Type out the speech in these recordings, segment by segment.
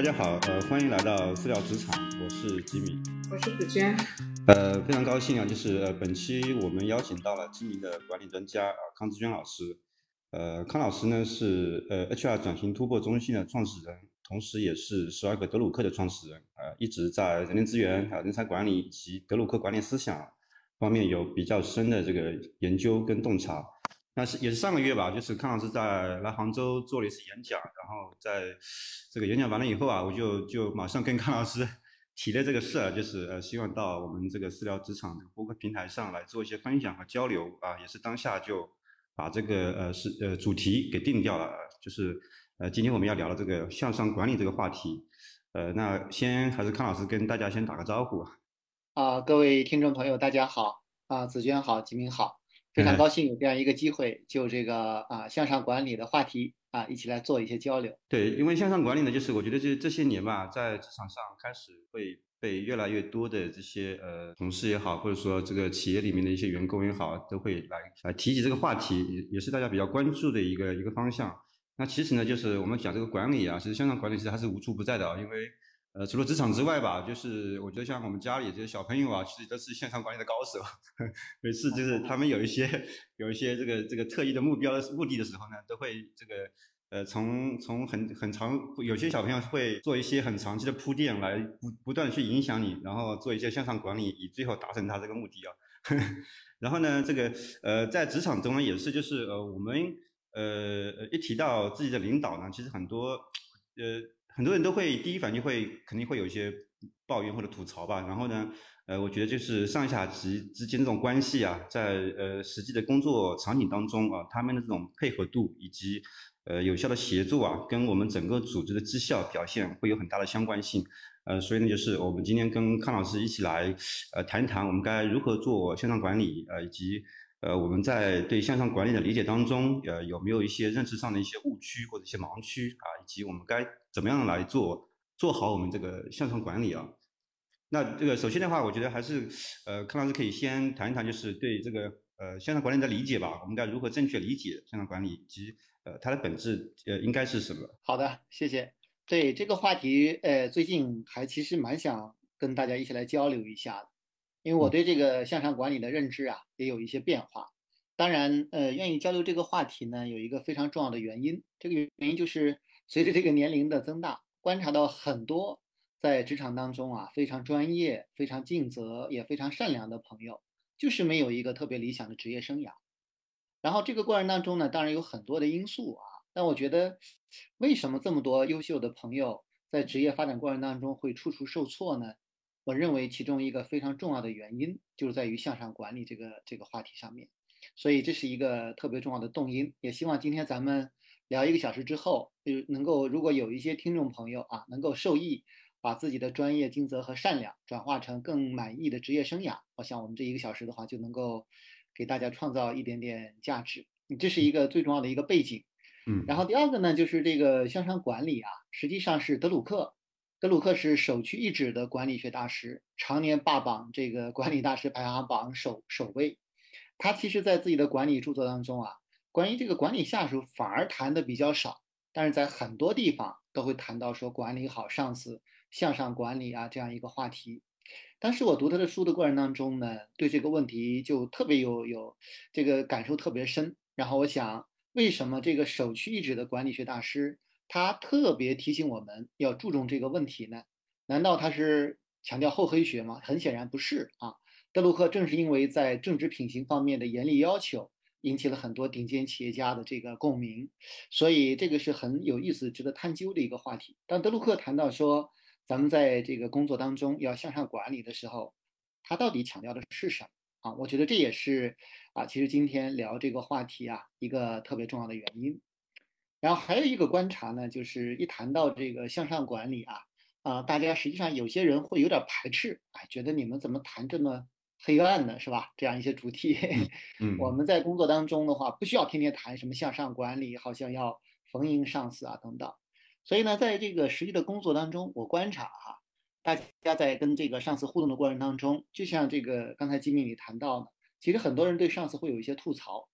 大家好，呃，欢迎来到私聊职场，我是吉米，我是子娟，呃，非常高兴啊，就是呃，本期我们邀请到了知名的管理专家啊，康志娟老师，呃，康老师呢是呃 HR 转型突破中心的创始人，同时也是十二个德鲁克的创始人，呃，一直在人力资源啊、人才管理以及德鲁克管理思想方面有比较深的这个研究跟洞察。那是也是上个月吧，就是康老师在来杭州做了一次演讲，然后在这个演讲完了以后啊，我就就马上跟康老师 提了这个事儿，就是呃希望到我们这个私聊职场的播客平台上来做一些分享和交流啊，也是当下就把这个呃是呃主题给定掉了，就是呃今天我们要聊的这个向上管理这个话题，呃那先还是康老师跟大家先打个招呼啊，各位听众朋友大家好啊，紫娟好，吉明好。非常高兴有这样一个机会，就这个啊向上管理的话题啊，一起来做一些交流。对，因为向上管理呢，就是我觉得这这些年吧，在职场上开始会被越来越多的这些呃同事也好，或者说这个企业里面的一些员工也好，都会来来提起这个话题，也也是大家比较关注的一个一个方向。那其实呢，就是我们讲这个管理啊，其实向上管理其实还是无处不在的啊，因为。呃，除了职场之外吧，就是我觉得像我们家里这些小朋友啊，其实都是线上管理的高手。每次就是他们有一些有一些这个这个特异的目标目的的时候呢，都会这个呃从从很很长，有些小朋友会做一些很长期的铺垫来不不断去影响你，然后做一些向上管理，以最后达成他这个目的啊。然后呢，这个呃在职场中呢也是就是呃我们呃一提到自己的领导呢，其实很多呃。很多人都会第一反应会肯定会有一些抱怨或者吐槽吧，然后呢，呃，我觉得就是上下级之间这种关系啊，在呃实际的工作场景当中啊，他们的这种配合度以及呃有效的协作啊，跟我们整个组织的绩效表现会有很大的相关性。呃，所以呢，就是我们今天跟康老师一起来呃谈一谈，我们该如何做线上管理，呃，以及。呃，我们在对向上管理的理解当中，呃，有没有一些认知上的一些误区或者一些盲区啊？以及我们该怎么样来做做好我们这个向上管理啊？那这个首先的话，我觉得还是呃，康老师可以先谈一谈，就是对这个呃向上管理的理解吧。我们该如何正确理解向上管理，以及呃它的本质呃应该是什么？好的，谢谢。对这个话题，呃，最近还其实蛮想跟大家一起来交流一下的。因为我对这个向上管理的认知啊，也有一些变化。当然，呃，愿意交流这个话题呢，有一个非常重要的原因。这个原因就是随着这个年龄的增大，观察到很多在职场当中啊，非常专业、非常尽责、也非常善良的朋友，就是没有一个特别理想的职业生涯。然后这个过程当中呢，当然有很多的因素啊。但我觉得，为什么这么多优秀的朋友在职业发展过程当中会处处受挫呢？我认为其中一个非常重要的原因，就是在于向上管理这个这个话题上面，所以这是一个特别重要的动因。也希望今天咱们聊一个小时之后，就能够如果有一些听众朋友啊，能够受益，把自己的专业、尽责和善良转化成更满意的职业生涯，我想我们这一个小时的话，就能够给大家创造一点点价值。这是一个最重要的一个背景。嗯，然后第二个呢，就是这个向上管理啊，实际上是德鲁克。德鲁克是首屈一指的管理学大师，常年霸榜这个管理大师排行榜首首位。他其实，在自己的管理著作当中啊，关于这个管理下属反而谈的比较少，但是在很多地方都会谈到说管理好上司、向上管理啊这样一个话题。当时我读他的书的过程当中呢，对这个问题就特别有有这个感受特别深。然后我想，为什么这个首屈一指的管理学大师？他特别提醒我们要注重这个问题呢？难道他是强调厚黑学吗？很显然不是啊。德鲁克正是因为在政治品行方面的严厉要求，引起了很多顶尖企业家的这个共鸣，所以这个是很有意思、值得探究的一个话题。当德鲁克谈到说咱们在这个工作当中要向上管理的时候，他到底强调的是什么啊？我觉得这也是啊，其实今天聊这个话题啊一个特别重要的原因。然后还有一个观察呢，就是一谈到这个向上管理啊，啊，大家实际上有些人会有点排斥，哎，觉得你们怎么谈这么黑暗呢，是吧？这样一些主题，嗯，我们在工作当中的话，不需要天天谈什么向上管理，好像要逢迎上司啊等等。所以呢，在这个实际的工作当中，我观察哈，大家在跟这个上司互动的过程当中，就像这个刚才金经理谈到的，其实很多人对上司会有一些吐槽。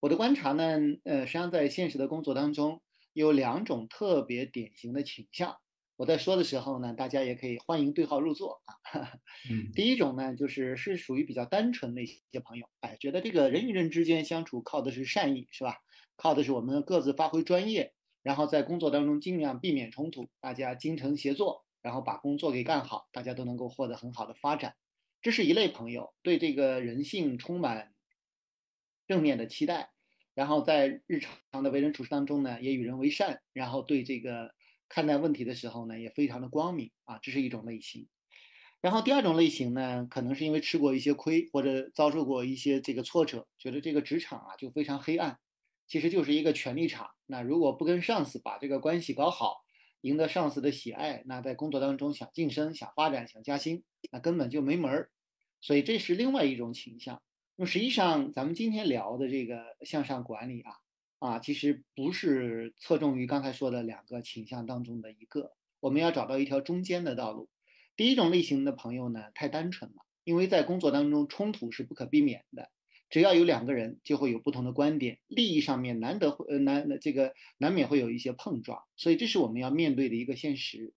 我的观察呢，呃，实际上在现实的工作当中，有两种特别典型的倾向。我在说的时候呢，大家也可以欢迎对号入座啊。嗯，第一种呢，就是是属于比较单纯的一些朋友，哎，觉得这个人与人之间相处靠的是善意，是吧？靠的是我们各自发挥专业，然后在工作当中尽量避免冲突，大家精诚协作，然后把工作给干好，大家都能够获得很好的发展。这是一类朋友，对这个人性充满正面的期待，然后在日常的为人处事当中呢，也与人为善，然后对这个看待问题的时候呢，也非常的光明啊，这是一种类型。然后第二种类型呢，可能是因为吃过一些亏，或者遭受过一些这个挫折，觉得这个职场啊就非常黑暗，其实就是一个权力场。那如果不跟上司把这个关系搞好，赢得上司的喜爱，那在工作当中想晋升、想发展、想加薪，那根本就没门儿。所以这是另外一种倾向。那么实际上，咱们今天聊的这个向上管理啊，啊，其实不是侧重于刚才说的两个倾向当中的一个。我们要找到一条中间的道路。第一种类型的朋友呢，太单纯了，因为在工作当中冲突是不可避免的。只要有两个人，就会有不同的观点，利益上面难得会呃难这个难免会有一些碰撞，所以这是我们要面对的一个现实。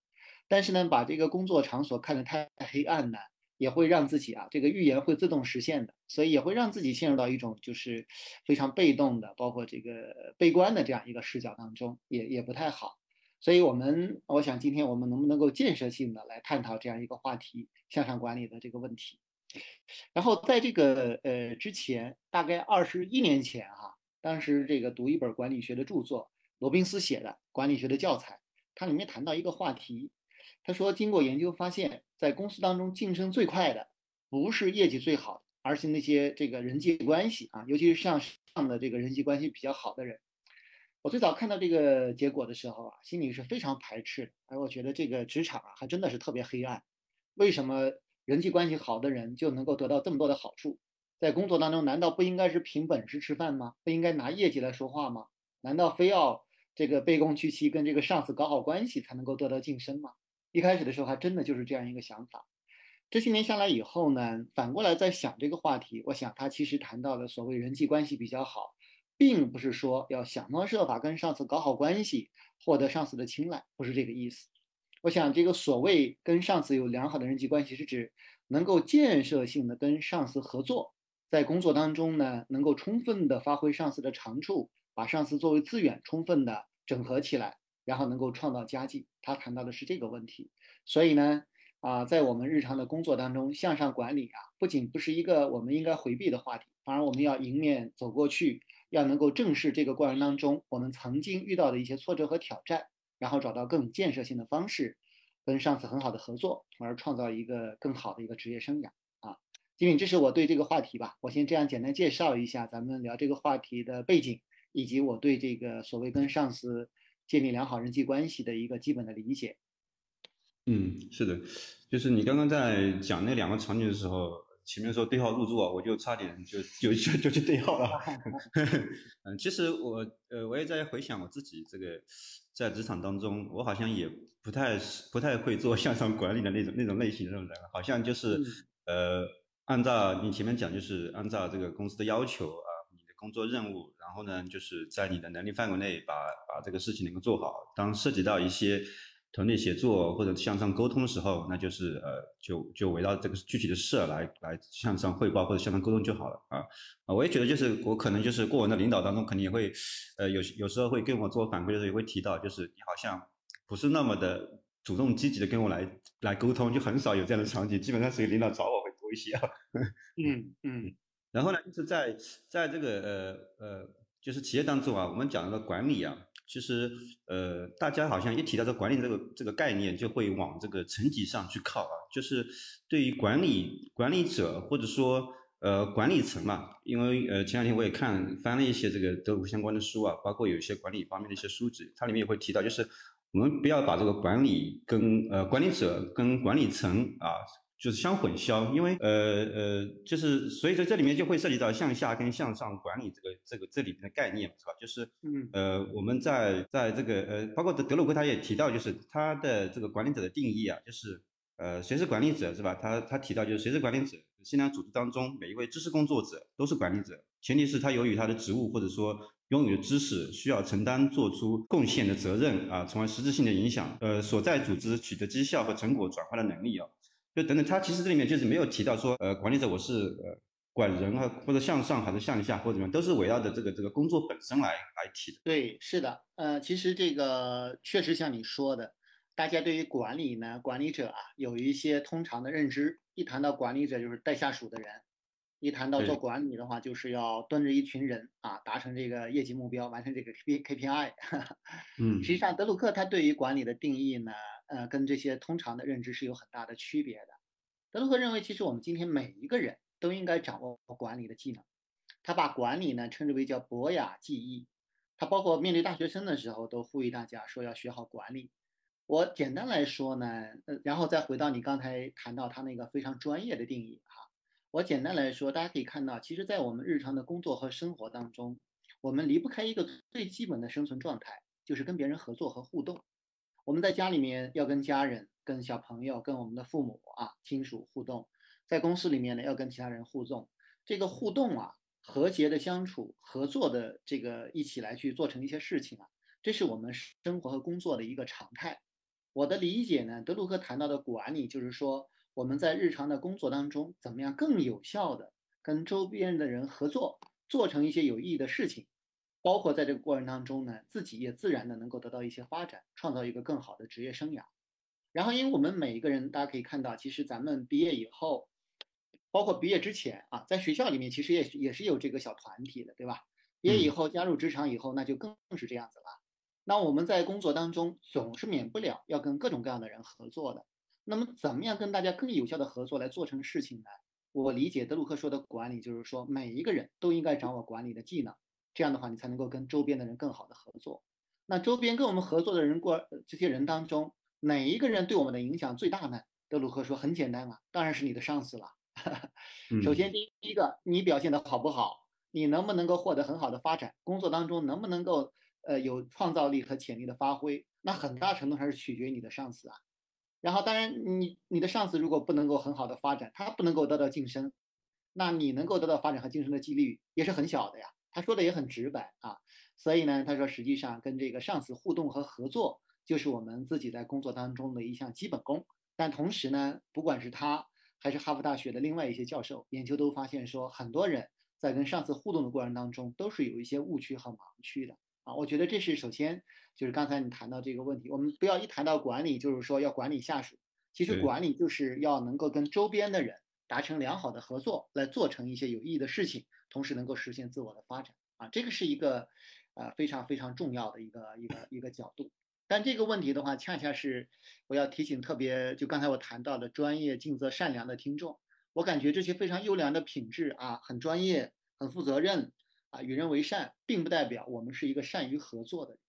但是呢，把这个工作场所看得太黑暗呢，也会让自己啊这个预言会自动实现的，所以也会让自己陷入到一种就是非常被动的，包括这个悲观的这样一个视角当中，也也不太好。所以我们我想今天我们能不能够建设性的来探讨这样一个话题，向上管理的这个问题。然后在这个呃之前，大概二十一年前哈，当时这个读一本管理学的著作，罗宾斯写的《管理学的教材》，它里面谈到一个话题，他说经过研究发现，在公司当中晋升最快的，不是业绩最好，而是那些这个人际关系啊，尤其是向上的这个人际关系比较好的人。我最早看到这个结果的时候啊，心里是非常排斥的，而我觉得这个职场啊，还真的是特别黑暗。为什么？人际关系好的人就能够得到这么多的好处，在工作当中难道不应该是凭本事吃饭吗？不应该拿业绩来说话吗？难道非要这个卑躬屈膝跟这个上司搞好关系才能够得到晋升吗？一开始的时候还真的就是这样一个想法。这些年下来以后呢，反过来在想这个话题，我想他其实谈到的所谓人际关系比较好，并不是说要想方设法跟上司搞好关系，获得上司的青睐，不是这个意思。我想，这个所谓跟上司有良好的人际关系，是指能够建设性的跟上司合作，在工作当中呢，能够充分的发挥上司的长处，把上司作为资源充分的整合起来，然后能够创造佳绩。他谈到的是这个问题。所以呢，啊，在我们日常的工作当中，向上管理啊，不仅不是一个我们应该回避的话题，反而我们要迎面走过去，要能够正视这个过程当中我们曾经遇到的一些挫折和挑战。然后找到更建设性的方式，跟上司很好的合作，从而创造一个更好的一个职业生涯啊。金敏，这是我对这个话题吧，我先这样简单介绍一下咱们聊这个话题的背景，以及我对这个所谓跟上司建立良好人际关系的一个基本的理解。嗯，是的，就是你刚刚在讲那两个场景的时候。前面说对号入座，我就差点就就就就去对号了。嗯，其实我呃我也在回想我自己这个在职场当中，我好像也不太不太会做向上管理的那种那种类型的人，好像就是呃按照你前面讲，就是按照这个公司的要求啊，你的工作任务，然后呢就是在你的能力范围内把把这个事情能够做好。当涉及到一些团队协作或者向上沟通的时候，那就是呃，就就围绕这个具体的事来来向上汇报或者向上沟通就好了啊啊！我也觉得就是我可能就是过往的领导当中，肯定也会呃有有时候会跟我做反馈的时候也会提到，就是你好像不是那么的主动积极的跟我来来沟通，就很少有这样的场景，基本上属于领导找我会多一些啊。嗯嗯。然后呢，就是在在这个呃呃就是企业当中啊，我们讲的管理啊。其实，呃，大家好像一提到这管理这个这个概念，就会往这个层级上去靠啊。就是对于管理管理者或者说呃管理层嘛，因为呃前两天我也看翻了一些这个德鲁相关的书啊，包括有一些管理方面的一些书籍，它里面也会提到，就是我们不要把这个管理跟呃管理者跟管理层啊。就是相混淆，因为呃呃，就是所以说这里面就会涉及到向下跟向上管理这个这个这里面的概念，是吧？就是嗯呃，我们在在这个呃，包括德德鲁克他也提到，就是他的这个管理者的定义啊，就是呃，谁是管理者，是吧？他他提到就是谁是管理者，现在组织当中每一位知识工作者都是管理者，前提是他由于他的职务或者说拥有的知识，需要承担做出贡献的责任啊，从而实质性的影响呃所在组织取得绩效和成果转化的能力啊，就等等，他其实这里面就是没有提到说呃管理者我是呃管人啊或者向上还是向下或者怎么样，都是围绕着这个这个工作本身来来提的。对，是的，呃，其实这个确实像你说的，大家对于管理呢，管理者啊有一些通常的认知，一谈到管理者就是带下属的人。一谈到做管理的话，就是要端着一群人啊，达成这个业绩目标，完成这个 K P K P I。嗯，实际上德鲁克他对于管理的定义呢，呃，跟这些通常的认知是有很大的区别的。德鲁克认为，其实我们今天每一个人都应该掌握管理的技能。他把管理呢称之为叫博雅技艺。他包括面对大学生的时候，都呼吁大家说要学好管理。我简单来说呢，呃，然后再回到你刚才谈到他那个非常专业的定义哈。我简单来说，大家可以看到，其实，在我们日常的工作和生活当中，我们离不开一个最基本的生存状态，就是跟别人合作和互动。我们在家里面要跟家人、跟小朋友、跟我们的父母啊亲属互动，在公司里面呢要跟其他人互动。这个互动啊，和谐的相处、合作的这个一起来去做成一些事情啊，这是我们生活和工作的一个常态。我的理解呢，德鲁克谈到的管理，就是说。我们在日常的工作当中，怎么样更有效的跟周边的人合作，做成一些有意义的事情，包括在这个过程当中呢，自己也自然的能够得到一些发展，创造一个更好的职业生涯。然后，因为我们每一个人，大家可以看到，其实咱们毕业以后，包括毕业之前啊，在学校里面其实也也是有这个小团体的，对吧？毕业以后加入职场以后，那就更是这样子了。那我们在工作当中总是免不了要跟各种各样的人合作的。那么，怎么样跟大家更有效的合作来做成事情呢？我理解德鲁克说的管理，就是说每一个人都应该掌握管理的技能，这样的话，你才能够跟周边的人更好的合作。那周边跟我们合作的人过这些人当中，哪一个人对我们的影响最大呢？德鲁克说很简单啊，当然是你的上司了。首先，第一个，你表现的好不好，你能不能够获得很好的发展，工作当中能不能够呃有创造力和潜力的发挥，那很大程度上是取决于你的上司啊。然后，当然，你你的上司如果不能够很好的发展，他不能够得到晋升，那你能够得到发展和晋升的几率也是很小的呀。他说的也很直白啊，所以呢，他说实际上跟这个上司互动和合作，就是我们自己在工作当中的一项基本功。但同时呢，不管是他还是哈佛大学的另外一些教授，研究都发现说，很多人在跟上司互动的过程当中，都是有一些误区和盲区的啊。我觉得这是首先。就是刚才你谈到这个问题，我们不要一谈到管理，就是说要管理下属。其实管理就是要能够跟周边的人达成良好的合作，来做成一些有意义的事情，同时能够实现自我的发展啊，这个是一个呃非常非常重要的一个一个一个角度。但这个问题的话，恰恰是我要提醒特别就刚才我谈到的专业、尽责、善良的听众，我感觉这些非常优良的品质啊，很专业、很负责任啊，与人为善，并不代表我们是一个善于合作的人。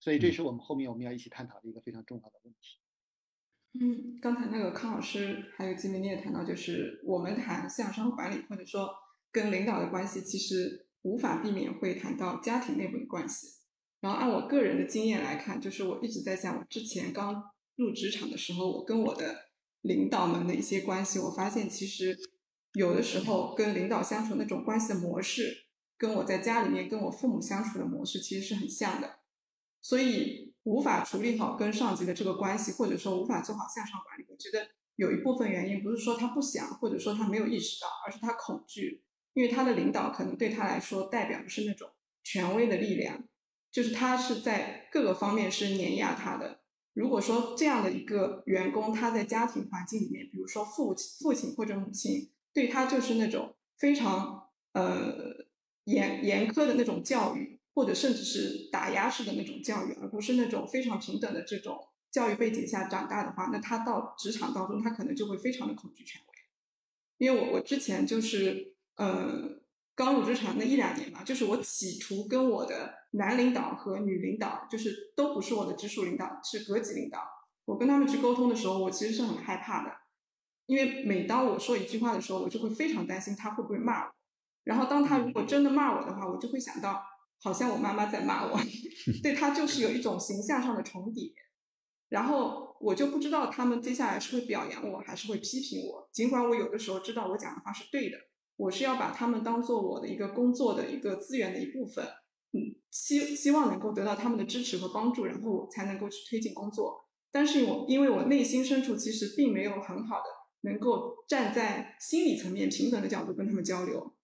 所以这是我们后面我们要一起探讨的一个非常重要的问题。嗯，刚才那个康老师还有金明你也谈到，就是我们谈向上管理或者说跟领导的关系，其实无法避免会谈到家庭内部的关系。然后按我个人的经验来看，就是我一直在想，我之前刚入职场的时候，我跟我的领导们的一些关系，我发现其实有的时候跟领导相处那种关系的模式，跟我在家里面跟我父母相处的模式其实是很像的。所以无法处理好跟上级的这个关系，或者说无法做好向上管理，我觉得有一部分原因不是说他不想，或者说他没有意识到，而是他恐惧，因为他的领导可能对他来说代表的是那种权威的力量，就是他是在各个方面是碾压他的。如果说这样的一个员工，他在家庭环境里面，比如说父亲父亲或者母亲对他就是那种非常呃严严苛的那种教育。或者甚至是打压式的那种教育，而不是那种非常平等的这种教育背景下长大的话，那他到职场当中，他可能就会非常的恐惧权威。因为我我之前就是呃刚入职场那一两年吧，就是我企图跟我的男领导和女领导，就是都不是我的直属领导，是隔级领导，我跟他们去沟通的时候，我其实是很害怕的，因为每当我说一句话的时候，我就会非常担心他会不会骂我，然后当他如果真的骂我的话，我就会想到。好像我妈妈在骂我，对他就是有一种形象上的重叠，然后我就不知道他们接下来是会表扬我还是会批评我。尽管我有的时候知道我讲的话是对的，我是要把他们当做我的一个工作的一个资源的一部分，嗯，希希望能够得到他们的支持和帮助，然后我才能够去推进工作。但是我因为我内心深处其实并没有很好的能够站在心理层面平等的角度跟他们交流，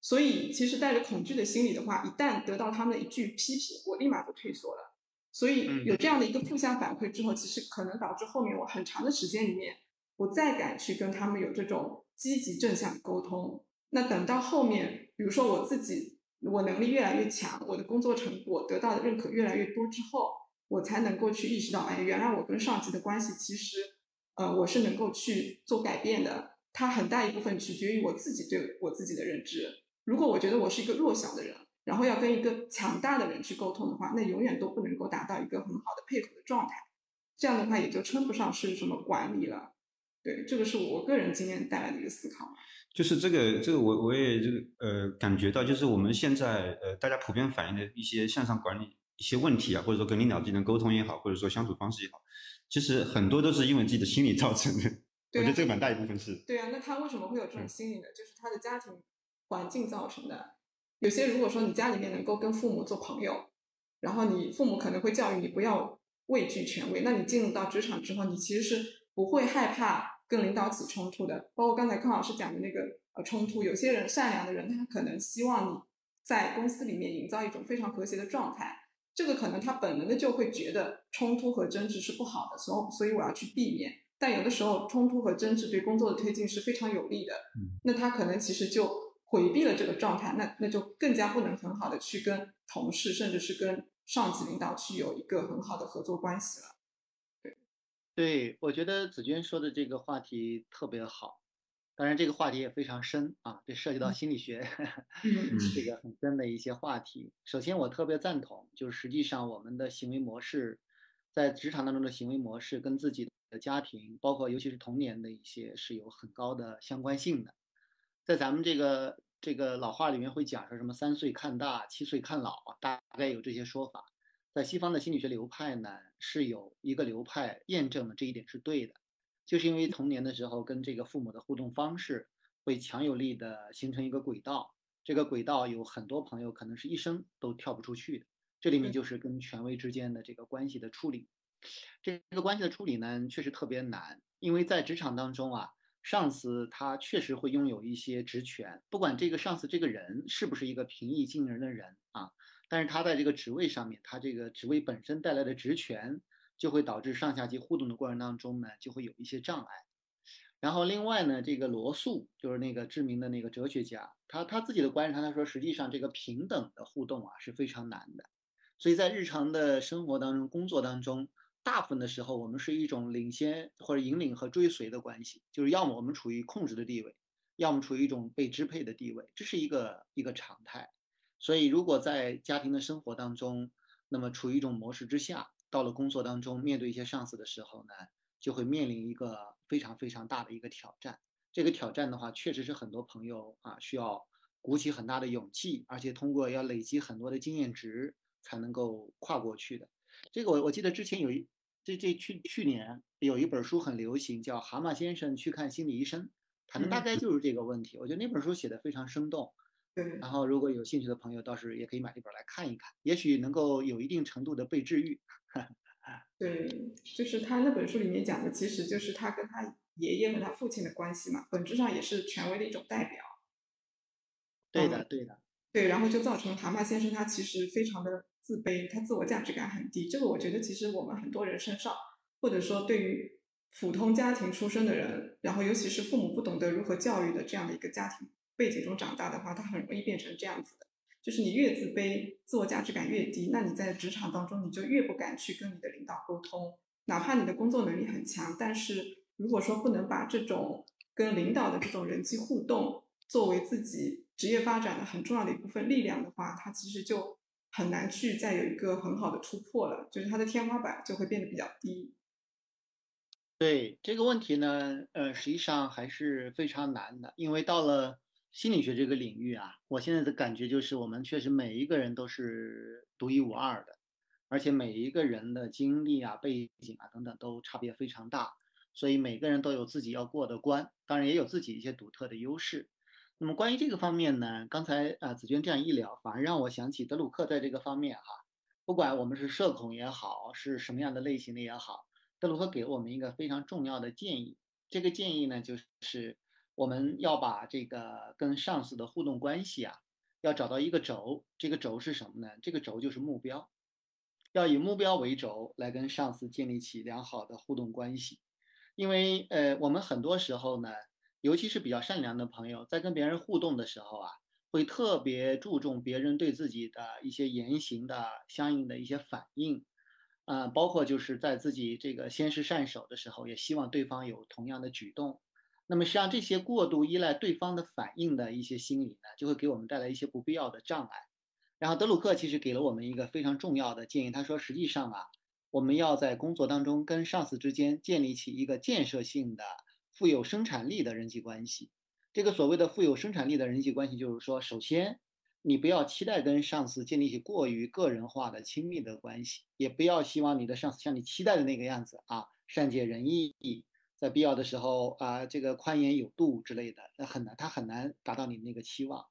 所以其实带着恐惧的心理的话，一旦得到他们的一句批评，我立马就退缩了。所以有这样的一个负向反馈之后，其实可能导致后面我很长的时间里面我再敢去跟他们有这种积极正向的沟通。那等到后面，比如说我自己。我能力越来越强，我的工作成果得到的认可越来越多之后，我才能够去意识到，哎，原来我跟上级的关系其实，呃，我是能够去做改变的。它很大一部分取决于我自己对我自己的认知。如果我觉得我是一个弱小的人，然后要跟一个强大的人去沟通的话，那永远都不能够达到一个很好的配合的状态。这样的话也就称不上是什么管理了。对，这个是我个人经验带来的一个思考。就是这个，这个我我也这个呃感觉到，就是我们现在呃大家普遍反映的一些向上管理一些问题啊，或者说跟领导之间的沟通也好，或者说相处方式也好，其实很多都是因为自己的心理造成的。我觉得这个蛮大一部分是。对啊，那他为什么会有这种心理呢？就是他的家庭环境造成的。有些如果说你家里面能够跟父母做朋友，然后你父母可能会教育你不要畏惧权威，那你进入到职场之后，你其实是不会害怕。跟领导起冲突的，包括刚才康老师讲的那个呃冲突，有些人善良的人，他可能希望你在公司里面营造一种非常和谐的状态，这个可能他本能的就会觉得冲突和争执是不好的，所所以我要去避免。但有的时候冲突和争执对工作的推进是非常有利的，那他可能其实就回避了这个状态，那那就更加不能很好的去跟同事甚至是跟上级领导去有一个很好的合作关系了。对，我觉得子娟说的这个话题特别好，当然这个话题也非常深啊，这涉及到心理学，这个很深的一些话题。首先，我特别赞同，就是实际上我们的行为模式，在职场当中的行为模式跟自己的家庭，包括尤其是童年的一些是有很高的相关性的。在咱们这个这个老话里面会讲说什么三岁看大，七岁看老，大概有这些说法。在西方的心理学流派呢，是有一个流派验证了这一点是对的，就是因为童年的时候跟这个父母的互动方式会强有力的形成一个轨道，这个轨道有很多朋友可能是一生都跳不出去的。这里面就是跟权威之间的这个关系的处理，这个关系的处理呢，确实特别难，因为在职场当中啊，上司他确实会拥有一些职权，不管这个上司这个人是不是一个平易近人的人啊。但是他在这个职位上面，他这个职位本身带来的职权，就会导致上下级互动的过程当中呢，就会有一些障碍。然后另外呢，这个罗素就是那个知名的那个哲学家，他他自己的观察，他说实际上这个平等的互动啊是非常难的。所以在日常的生活当中、工作当中，大部分的时候我们是一种领先或者引领和追随的关系，就是要么我们处于控制的地位，要么处于一种被支配的地位，这是一个一个常态。所以，如果在家庭的生活当中，那么处于一种模式之下，到了工作当中，面对一些上司的时候呢，就会面临一个非常非常大的一个挑战。这个挑战的话，确实是很多朋友啊需要鼓起很大的勇气，而且通过要累积很多的经验值才能够跨过去的。这个我我记得之前有一这这去去年有一本书很流行，叫《蛤蟆先生去看心理医生》，谈的大概就是这个问题。我觉得那本书写的非常生动。对，然后如果有兴趣的朋友，倒是也可以买一本来看一看，也许能够有一定程度的被治愈。对，就是他那本书里面讲的，其实就是他跟他爷爷和他父亲的关系嘛，本质上也是权威的一种代表。对的，对的。对，然后就造成蛤蟆先生他其实非常的自卑，他自我价值感很低。这个我觉得其实我们很多人身上，或者说对于普通家庭出身的人，然后尤其是父母不懂得如何教育的这样的一个家庭。背景中长大的话，他很容易变成这样子的，就是你越自卑，自我价值感越低，那你在职场当中你就越不敢去跟你的领导沟通，哪怕你的工作能力很强，但是如果说不能把这种跟领导的这种人际互动作为自己职业发展的很重要的一部分力量的话，他其实就很难去再有一个很好的突破了，就是他的天花板就会变得比较低。对这个问题呢，呃，实际上还是非常难的，因为到了。心理学这个领域啊，我现在的感觉就是，我们确实每一个人都是独一无二的，而且每一个人的经历啊、背景啊等等都差别非常大，所以每个人都有自己要过的关，当然也有自己一些独特的优势。那么关于这个方面呢，刚才啊紫娟这样一聊，反而让我想起德鲁克在这个方面哈，不管我们是社恐也好，是什么样的类型的也好，德鲁克给我们一个非常重要的建议。这个建议呢，就是我们要把这个跟上司的互动关系啊，要找到一个轴。这个轴是什么呢？这个轴就是目标，要以目标为轴来跟上司建立起良好的互动关系。因为呃，我们很多时候呢。尤其是比较善良的朋友，在跟别人互动的时候啊，会特别注重别人对自己的一些言行的相应的一些反应，啊，包括就是在自己这个先施善手的时候，也希望对方有同样的举动。那么实际上这些过度依赖对方的反应的一些心理呢，就会给我们带来一些不必要的障碍。然后德鲁克其实给了我们一个非常重要的建议，他说，实际上啊，我们要在工作当中跟上司之间建立起一个建设性的。富有生产力的人际关系，这个所谓的富有生产力的人际关系，就是说，首先，你不要期待跟上司建立起过于个人化的亲密的关系，也不要希望你的上司像你期待的那个样子啊，善解人意，在必要的时候啊，这个宽严有度之类的，那很难，他很难达到你那个期望。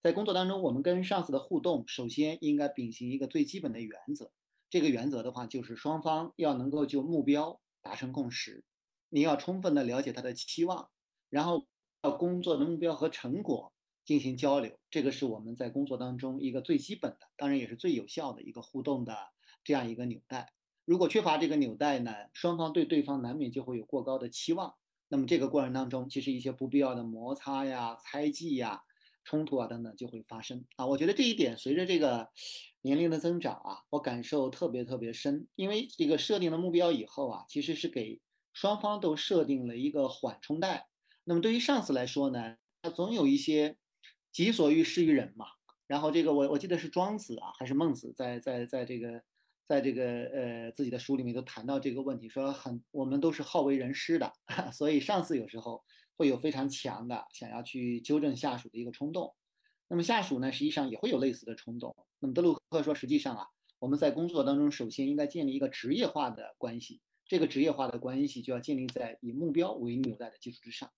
在工作当中，我们跟上司的互动，首先应该秉行一个最基本的原则，这个原则的话，就是双方要能够就目标达成共识。你要充分的了解他的期望，然后要工作的目标和成果进行交流，这个是我们在工作当中一个最基本的，当然也是最有效的一个互动的这样一个纽带。如果缺乏这个纽带呢，双方对对方难免就会有过高的期望，那么这个过程当中，其实一些不必要的摩擦呀、猜忌呀、冲突啊等等就会发生啊。我觉得这一点随着这个年龄的增长啊，我感受特别特别深，因为这个设定了目标以后啊，其实是给。双方都设定了一个缓冲带，那么对于上司来说呢，他总有一些己所欲施于人嘛。然后这个我我记得是庄子啊，还是孟子，在在在这个在这个呃自己的书里面都谈到这个问题，说很我们都是好为人师的，所以上司有时候会有非常强的想要去纠正下属的一个冲动。那么下属呢，实际上也会有类似的冲动。那么德鲁克说，实际上啊，我们在工作当中首先应该建立一个职业化的关系。这个职业化的关系就要建立在以目标为纽带的基础之上，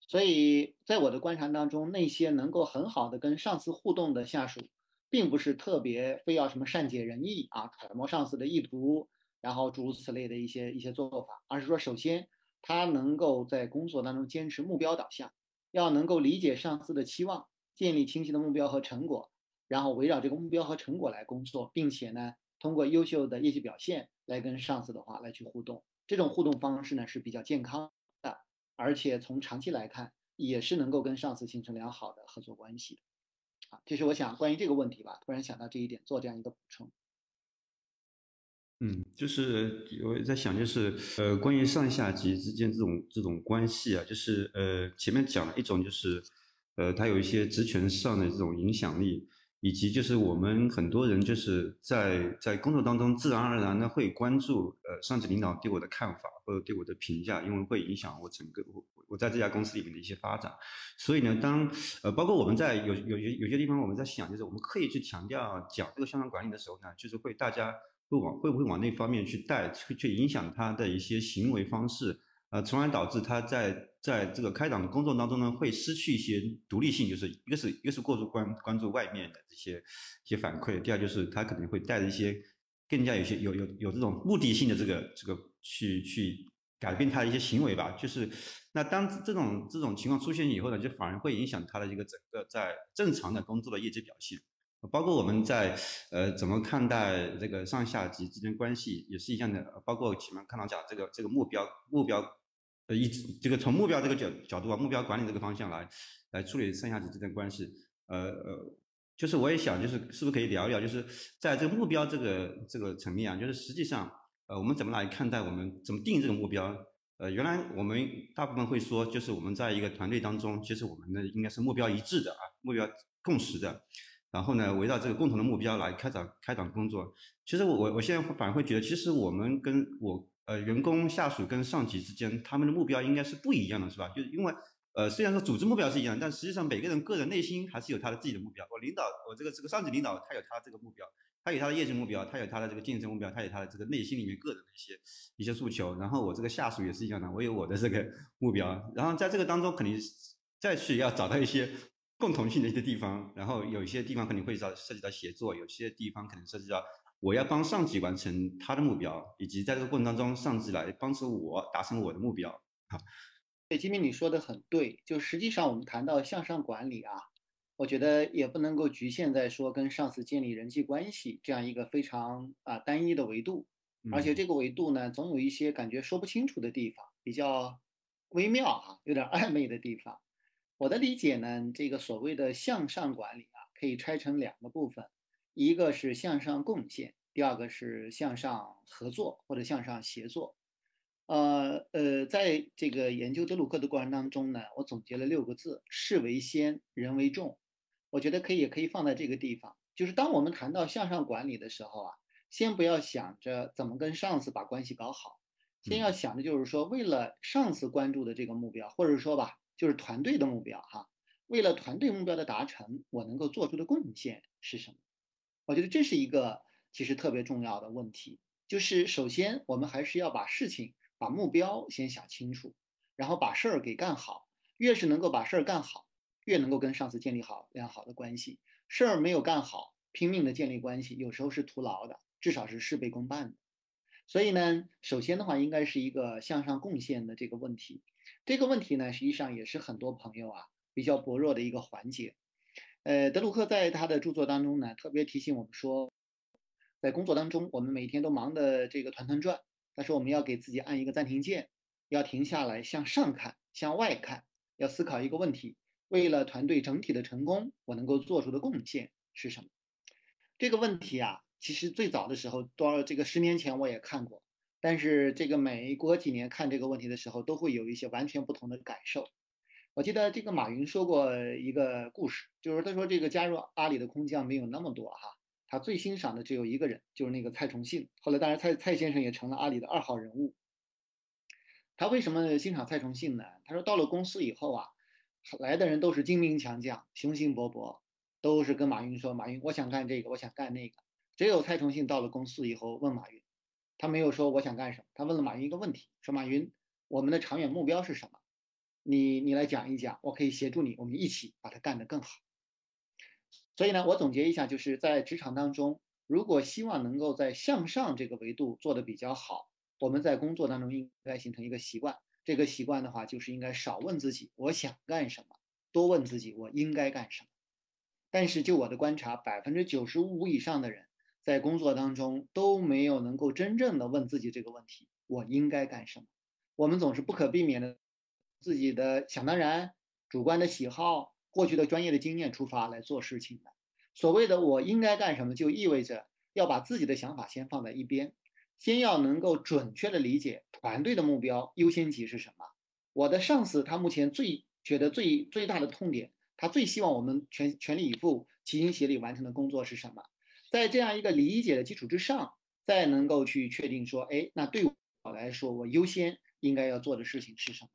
所以在我的观察当中，那些能够很好的跟上司互动的下属，并不是特别非要什么善解人意啊，揣摩上司的意图，然后诸如此类的一些一些做法，而是说，首先他能够在工作当中坚持目标导向，要能够理解上司的期望，建立清晰的目标和成果，然后围绕这个目标和成果来工作，并且呢，通过优秀的业绩表现。来跟上司的话来去互动，这种互动方式呢是比较健康的，而且从长期来看也是能够跟上司形成良好的合作关系的。啊，这是我想关于这个问题吧，突然想到这一点做这样一个补充。嗯，就是我在想，就是呃，关于上下级之间这种这种关系啊，就是呃，前面讲了一种就是呃，他有一些职权上的这种影响力。以及就是我们很多人就是在在工作当中自然而然的会关注呃上级领导对我的看法或者对我的评价，因为会影响我整个我我在这家公司里面的一些发展。所以呢，当呃包括我们在有有些有些地方我们在想，就是我们刻意去强调讲这个向上管理的时候呢，就是会大家会往会不会往那方面去带，去去影响他的一些行为方式。呃，从而导致他在在这个开展的工作当中呢，会失去一些独立性，就是一个是一个是过度关关注外面的这些一些反馈，第二就是他可能会带着一些更加有些有有有这种目的性的这个这个去去改变他的一些行为吧。就是那当这种这种情况出现以后呢，就反而会影响他的一个整个在正常的工作的业绩表现。包括我们在呃怎么看待这个上下级之间关系也是一样的，包括前面看到讲这个这个目标目标，呃一这个从目标这个角角度啊，目标管理这个方向来来处理上下级之间关系，呃呃，就是我也想就是是不是可以聊一聊，就是在这个目标这个这个层面啊，就是实际上呃我们怎么来看待我们怎么定这个目标？呃原来我们大部分会说就是我们在一个团队当中，其实我们的应该是目标一致的啊，目标共识的。然后呢，围绕这个共同的目标来开展开展工作。其实我我我现在反而会觉得，其实我们跟我呃员工下属跟上级之间，他们的目标应该是不一样的，是吧？就是因为呃虽然说组织目标是一样，但实际上每个人个人内心还是有他的自己的目标。我领导我这个这个上级领导他有他这个目标，他有他的业绩目标，他有他的这个晋升目标，他有他的这个内心里面个人的一些一些诉求。然后我这个下属也是一样的，我有我的这个目标。然后在这个当中，肯定再去要找到一些。共同性的一些地方，然后有一些地方可能会涉涉及到协作，有些地方可能涉及到我要帮上级完成他的目标，以及在这个过程当中，上级来帮助我达成我的目标。好，对，金明你说的很对，就实际上我们谈到向上管理啊，我觉得也不能够局限在说跟上司建立人际关系这样一个非常啊单一的维度，而且这个维度呢，总有一些感觉说不清楚的地方，比较微妙啊，有点暧昧的地方。我的理解呢，这个所谓的向上管理啊，可以拆成两个部分，一个是向上贡献，第二个是向上合作或者向上协作。呃呃，在这个研究德鲁克的过程当中呢，我总结了六个字：事为先，人为重。我觉得可以也可以放在这个地方，就是当我们谈到向上管理的时候啊，先不要想着怎么跟上司把关系搞好，先要想的就是说，为了上司关注的这个目标，或者说吧。就是团队的目标哈，为了团队目标的达成，我能够做出的贡献是什么？我觉得这是一个其实特别重要的问题。就是首先我们还是要把事情、把目标先想清楚，然后把事儿给干好。越是能够把事儿干好，越能够跟上司建立好良好的关系。事儿没有干好，拼命的建立关系，有时候是徒劳的，至少是事倍功半的。所以呢，首先的话应该是一个向上贡献的这个问题。这个问题呢，实际上也是很多朋友啊比较薄弱的一个环节。呃，德鲁克在他的著作当中呢，特别提醒我们说，在工作当中，我们每天都忙得这个团团转，但是我们要给自己按一个暂停键，要停下来向上看，向外看，要思考一个问题：为了团队整体的成功，我能够做出的贡献是什么？这个问题啊，其实最早的时候，多少这个十年前我也看过。但是这个每过几年看这个问题的时候，都会有一些完全不同的感受。我记得这个马云说过一个故事，就是他说这个加入阿里的空降没有那么多哈，他最欣赏的只有一个人，就是那个蔡崇信。后来当然蔡蔡先生也成了阿里的二号人物。他为什么欣赏蔡崇信呢？他说到了公司以后啊，来的人都是精兵强将，雄心勃勃，都是跟马云说：“马云，我想干这个，我想干那个。”只有蔡崇信到了公司以后问马云。他没有说我想干什么，他问了马云一个问题，说马云，我们的长远目标是什么？你你来讲一讲，我可以协助你，我们一起把它干得更好。所以呢，我总结一下，就是在职场当中，如果希望能够在向上这个维度做得比较好，我们在工作当中应该形成一个习惯。这个习惯的话，就是应该少问自己我想干什么，多问自己我应该干什么。但是就我的观察，百分之九十五以上的人。在工作当中都没有能够真正的问自己这个问题：我应该干什么？我们总是不可避免的自己的想当然、主观的喜好、过去的专业的经验出发来做事情的。所谓的我应该干什么，就意味着要把自己的想法先放在一边，先要能够准确的理解团队的目标优先级是什么。我的上司他目前最觉得最最大的痛点，他最希望我们全全力以赴、齐心协力完成的工作是什么？在这样一个理解的基础之上，再能够去确定说，哎，那对我来说，我优先应该要做的事情是什么？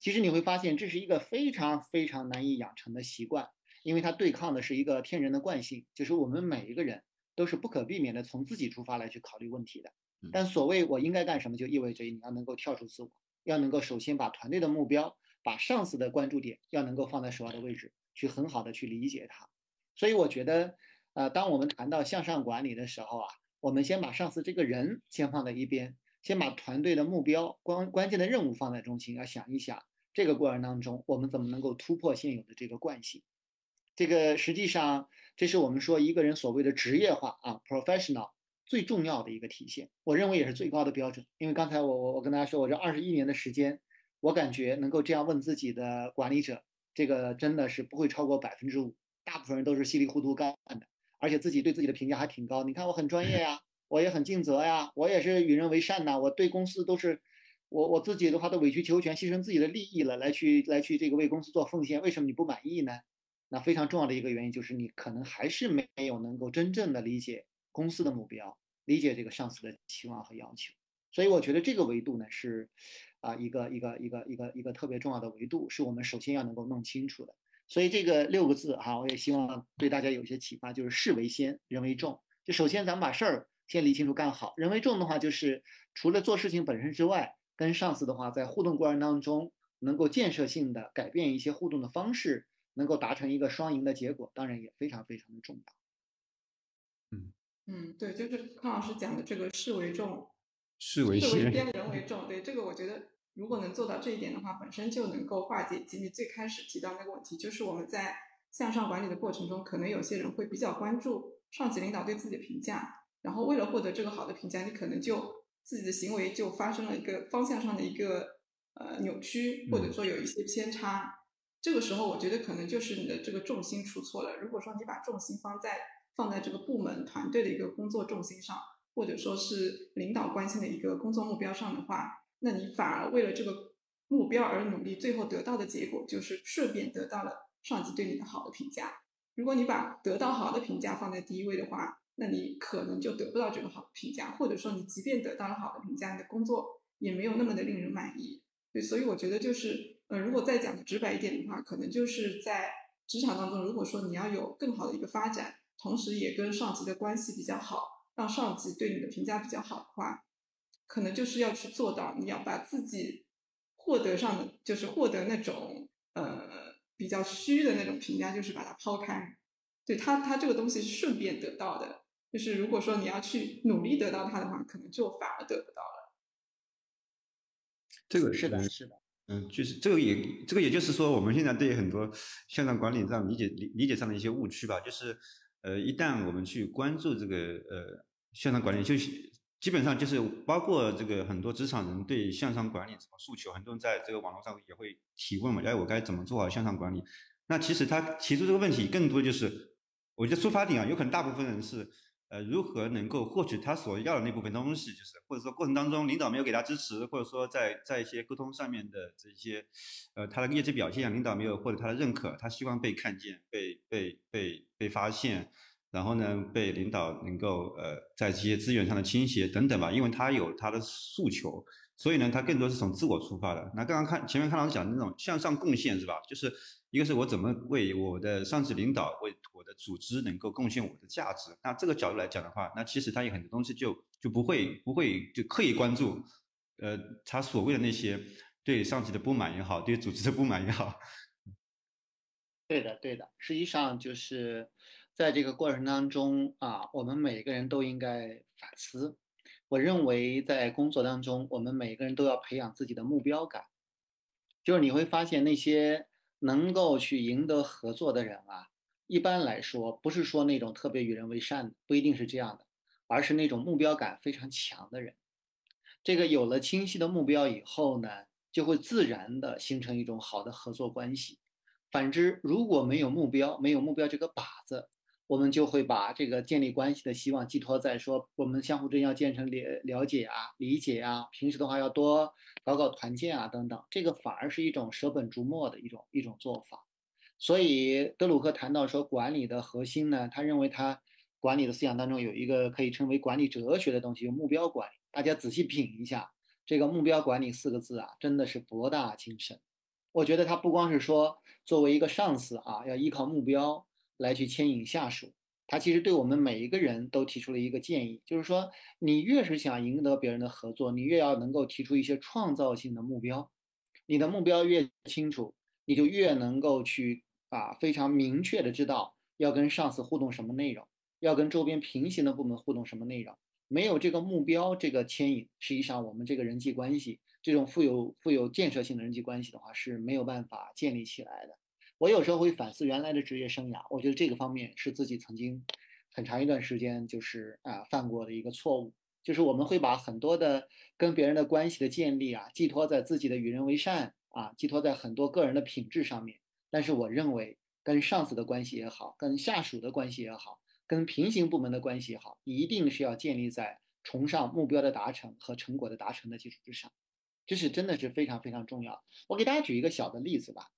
其实你会发现，这是一个非常非常难以养成的习惯，因为它对抗的是一个天然的惯性，就是我们每一个人都是不可避免的从自己出发来去考虑问题的。但所谓我应该干什么，就意味着你要能够跳出自我，要能够首先把团队的目标，把上司的关注点要能够放在首要的位置，去很好的去理解它。所以我觉得。呃，当我们谈到向上管理的时候啊，我们先把上司这个人先放在一边，先把团队的目标、关关键的任务放在中心，要想一想这个过程当中我们怎么能够突破现有的这个惯性。这个实际上这是我们说一个人所谓的职业化啊，professional 最重要的一个体现，我认为也是最高的标准。因为刚才我我我跟大家说，我这二十一年的时间，我感觉能够这样问自己的管理者，这个真的是不会超过百分之五，大部分人都是稀里糊涂干的。而且自己对自己的评价还挺高，你看我很专业呀，我也很尽责呀，我也是与人为善呐，我对公司都是，我我自己的话都委曲求全，牺牲自己的利益了，来去来去这个为公司做奉献，为什么你不满意呢？那非常重要的一个原因就是你可能还是没有能够真正的理解公司的目标，理解这个上司的期望和要求，所以我觉得这个维度呢是，啊一个一个一个一个一个特别重要的维度，是我们首先要能够弄清楚的。所以这个六个字哈，我也希望对大家有一些启发，就是事为先，人为重。就首先咱们把事儿先理清楚干好。人为重的话，就是除了做事情本身之外，跟上司的话在互动过程当中，能够建设性的改变一些互动的方式，能够达成一个双赢的结果，当然也非常非常的重要。嗯嗯，对，就是康老师讲的这个事为重，事为先，人为重。对这个，我觉得如果能做到这一点的话，本身就能够化解吉米最开始提到那个问题，就是我们在向上管理的过程中，可能有些人会比较关注上级领导对自己的评价，然后为了获得这个好的评价，你可能就自己的行为就发生了一个方向上的一个呃扭曲，或者说有一些偏差。这个时候，我觉得可能就是你的这个重心出错了。如果说你把重心放在放在这个部门团队的一个工作重心上，或者说是领导关心的一个工作目标上的话，那你反而为了这个目标而努力，最后得到的结果就是顺便得到了上级对你的好的评价。如果你把得到好的评价放在第一位的话，那你可能就得不到这个好的评价，或者说你即便得到了好的评价，你的工作也没有那么的令人满意。对，所以我觉得就是。呃，如果再讲的直白一点的话，可能就是在职场当中，如果说你要有更好的一个发展，同时也跟上级的关系比较好，让上级对你的评价比较好的话，可能就是要去做到，你要把自己获得上的，就是获得那种呃比较虚的那种评价，就是把它抛开。对他，他这个东西是顺便得到的，就是如果说你要去努力得到它的话，可能就反而得不到了。这个是的，是的。嗯，就是这个也，这个也就是说，我们现在对很多向上管理上理解理理解上的一些误区吧，就是，呃，一旦我们去关注这个呃向上管理，就是基本上就是包括这个很多职场人对向上管理什么诉求，很多人在这个网络上也会提问嘛，哎，我该怎么做好向上管理？那其实他提出这个问题，更多就是，我觉得出发点啊，有可能大部分人是。呃，如何能够获取他所要的那部分东西？就是，或者说过程当中领导没有给他支持，或者说在在一些沟通上面的这些，呃，他的业绩表现领导没有获得他的认可，他希望被看见、被被被被发现，然后呢，被领导能够呃在这些资源上的倾斜等等吧，因为他有他的诉求，所以呢，他更多是从自我出发的。那刚刚看前面看老师讲的那种向上贡献是吧？就是。一个是我怎么为我的上级领导、为我的组织能够贡献我的价值，那这个角度来讲的话，那其实他有很多东西就就不会不会就刻意关注，呃，他所谓的那些对上级的不满也好，对组织的不满也好。对的，对的，实际上就是在这个过程当中啊，我们每个人都应该反思。我认为在工作当中，我们每个人都要培养自己的目标感，就是你会发现那些。能够去赢得合作的人啊，一般来说不是说那种特别与人为善的，不一定是这样的，而是那种目标感非常强的人。这个有了清晰的目标以后呢，就会自然的形成一种好的合作关系。反之，如果没有目标，没有目标这个靶子。我们就会把这个建立关系的希望寄托在说，我们相互之间要建成了了解啊、理解啊，平时的话要多搞搞团建啊等等，这个反而是一种舍本逐末的一种一种做法。所以德鲁克谈到说，管理的核心呢，他认为他管理的思想当中有一个可以称为管理哲学的东西，有目标管理。大家仔细品一下这个目标管理四个字啊，真的是博大精深。我觉得他不光是说作为一个上司啊，要依靠目标。来去牵引下属，他其实对我们每一个人都提出了一个建议，就是说，你越是想赢得别人的合作，你越要能够提出一些创造性的目标。你的目标越清楚，你就越能够去啊非常明确的知道要跟上司互动什么内容，要跟周边平行的部门互动什么内容。没有这个目标，这个牵引，实际上我们这个人际关系，这种富有富有建设性的人际关系的话是没有办法建立起来的。我有时候会反思原来的职业生涯，我觉得这个方面是自己曾经很长一段时间就是啊犯过的一个错误，就是我们会把很多的跟别人的关系的建立啊寄托在自己的与人为善啊，寄托在很多个人的品质上面。但是我认为跟上司的关系也好，跟下属的关系也好，跟平行部门的关系也好，一定是要建立在崇尚目标的达成和成果的达成的基础之上，这是真的是非常非常重要。我给大家举一个小的例子吧。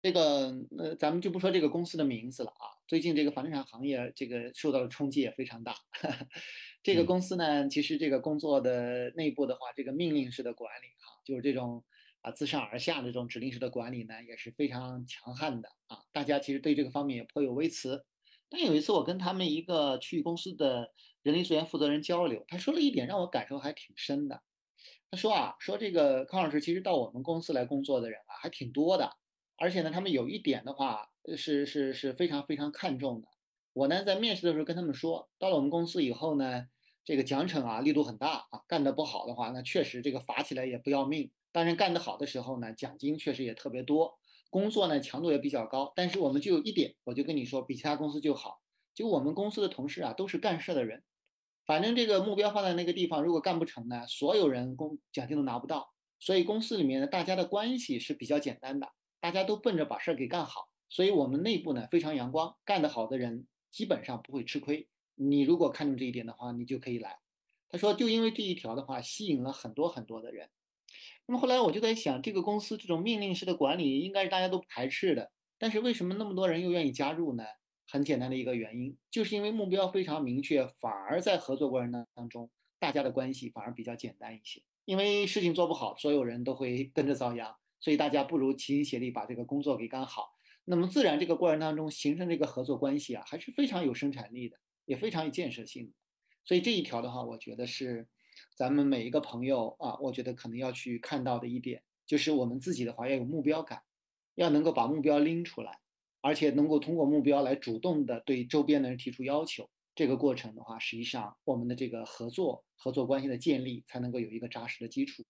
这个呃，咱们就不说这个公司的名字了啊。最近这个房地产行业这个受到的冲击也非常大。这个公司呢，其实这个工作的内部的话，这个命令式的管理哈，就是这种啊自上而下的这种指令式的管理呢，也是非常强悍的啊。大家其实对这个方面也颇有微词。但有一次我跟他们一个区域公司的人力资源负责人交流，他说了一点让我感受还挺深的。他说啊，说这个康老师其实到我们公司来工作的人啊还挺多的。而且呢，他们有一点的话是是是非常非常看重的。我呢在面试的时候跟他们说，到了我们公司以后呢，这个奖惩啊力度很大啊，干得不好的话，那确实这个罚起来也不要命。当然干得好的时候呢，奖金确实也特别多，工作呢强度也比较高。但是我们就有一点，我就跟你说，比其他公司就好，就我们公司的同事啊都是干事的人，反正这个目标放在那个地方，如果干不成呢，所有人工奖金都拿不到。所以公司里面呢，大家的关系是比较简单的，大家都奔着把事儿给干好。所以我们内部呢非常阳光，干得好的人。基本上不会吃亏。你如果看重这一点的话，你就可以来。他说，就因为这一条的话，吸引了很多很多的人。那么后来我就在想，这个公司这种命令式的管理，应该是大家都排斥的。但是为什么那么多人又愿意加入呢？很简单的一个原因，就是因为目标非常明确，反而在合作过程当中，大家的关系反而比较简单一些。因为事情做不好，所有人都会 跟着遭殃，所以大家不如齐心协力把这个工作给干好。那么自然这个过程当中形成这个合作关系啊，还是非常有生产力的，也非常有建设性的。所以这一条的话，我觉得是咱们每一个朋友啊，我觉得可能要去看到的一点，就是我们自己的话要有目标感，要能够把目标拎出来，而且能够通过目标来主动的对周边的人提出要求。这个过程的话，实际上我们的这个合作合作关系的建立才能够有一个扎实的基础。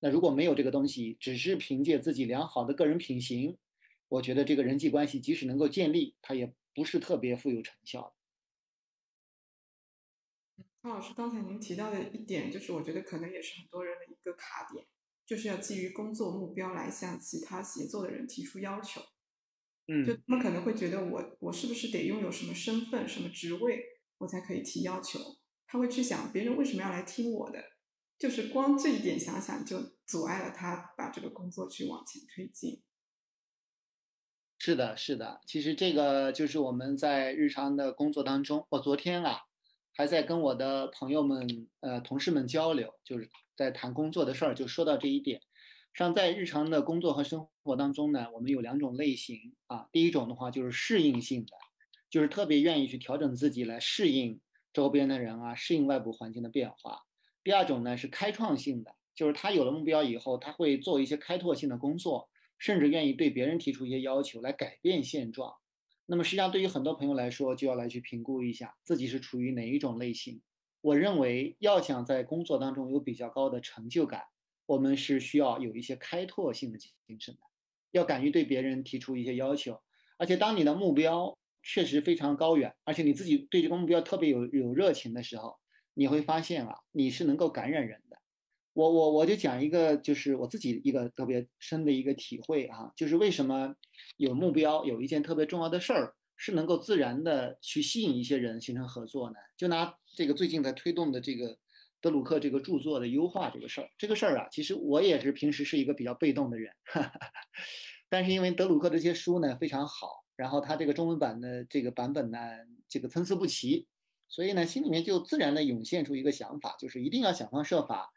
那如果没有这个东西，只是凭借自己良好的个人品行。我觉得这个人际关系即使能够建立，它也不是特别富有成效。康老师刚才您提到的一点，就是我觉得可能也是很多人的一个卡点，就是要基于工作目标来向其他协作的人提出要求。嗯，就他们可能会觉得我我是不是得拥有什么身份、什么职位，我才可以提要求？他会去想别人为什么要来听我的，就是光这一点想想就阻碍了他把这个工作去往前推进。是的，是的，其实这个就是我们在日常的工作当中，我昨天啊还在跟我的朋友们、呃同事们交流，就是在谈工作的事儿，就说到这一点。像在日常的工作和生活当中呢，我们有两种类型啊。第一种的话就是适应性的，就是特别愿意去调整自己来适应周边的人啊，适应外部环境的变化。第二种呢是开创性的，就是他有了目标以后，他会做一些开拓性的工作。甚至愿意对别人提出一些要求来改变现状，那么实际上对于很多朋友来说，就要来去评估一下自己是处于哪一种类型。我认为，要想在工作当中有比较高的成就感，我们是需要有一些开拓性的精神的，要敢于对别人提出一些要求。而且，当你的目标确实非常高远，而且你自己对这个目标特别有有热情的时候，你会发现啊，你是能够感染人的。我我我就讲一个，就是我自己一个特别深的一个体会啊，就是为什么有目标，有一件特别重要的事儿，是能够自然的去吸引一些人形成合作呢？就拿这个最近在推动的这个德鲁克这个著作的优化这个事儿，这个事儿啊，其实我也是平时是一个比较被动的人，但是因为德鲁克这些书呢非常好，然后他这个中文版的这个版本呢，这个参差不齐，所以呢心里面就自然的涌现出一个想法，就是一定要想方设法。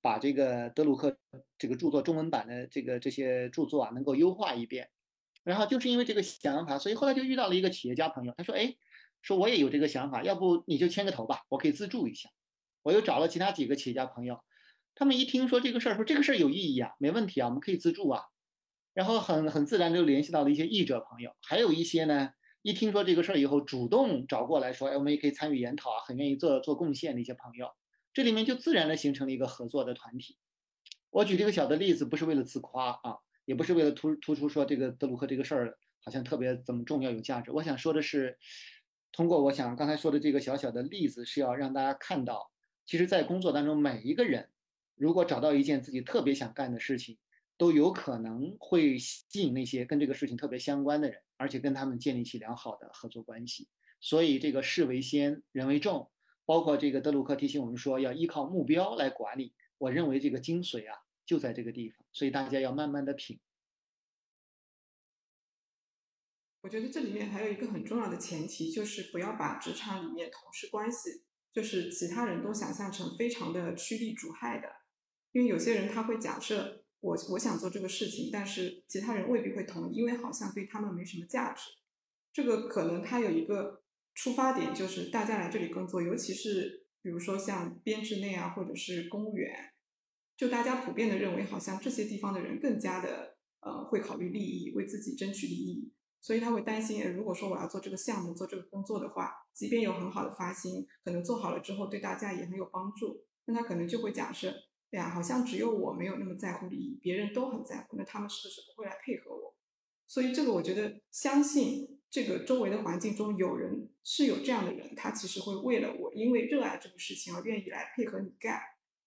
把这个德鲁克这个著作中文版的这个这些著作啊，能够优化一遍。然后就是因为这个想法，所以后来就遇到了一个企业家朋友，他说：“哎，说我也有这个想法，要不你就牵个头吧，我可以资助一下。”我又找了其他几个企业家朋友，他们一听说这个事儿，说这个事儿有意义啊，没问题啊，我们可以资助啊。然后很很自然就联系到了一些译者朋友，还有一些呢，一听说这个事儿以后，主动找过来说：“哎，我们也可以参与研讨啊，很愿意做做贡献的一些朋友。”这里面就自然的形成了一个合作的团体。我举这个小的例子，不是为了自夸啊，也不是为了突突出说这个德鲁克这个事儿好像特别怎么重要有价值。我想说的是，通过我想刚才说的这个小小的例子，是要让大家看到，其实，在工作当中，每一个人如果找到一件自己特别想干的事情，都有可能会吸引那些跟这个事情特别相关的人，而且跟他们建立起良好的合作关系。所以，这个事为先，人为重。包括这个德鲁克提醒我们说要依靠目标来管理，我认为这个精髓啊就在这个地方，所以大家要慢慢的品。我觉得这里面还有一个很重要的前提，就是不要把职场里面同事关系，就是其他人都想象成非常的趋利主害的，因为有些人他会假设我我想做这个事情，但是其他人未必会同意，因为好像对他们没什么价值，这个可能他有一个。出发点就是大家来这里工作，尤其是比如说像编制内啊，或者是公务员，就大家普遍的认为，好像这些地方的人更加的呃会考虑利益，为自己争取利益，所以他会担心，如果说我要做这个项目、做这个工作的话，即便有很好的发心，可能做好了之后对大家也很有帮助，那他可能就会假设，哎呀，好像只有我没有那么在乎利益，别人都很在乎，那他们是不是不会来配合我？所以这个我觉得，相信这个周围的环境中有人是有这样的人，他其实会为了我，因为热爱这个事情而愿意来配合你干，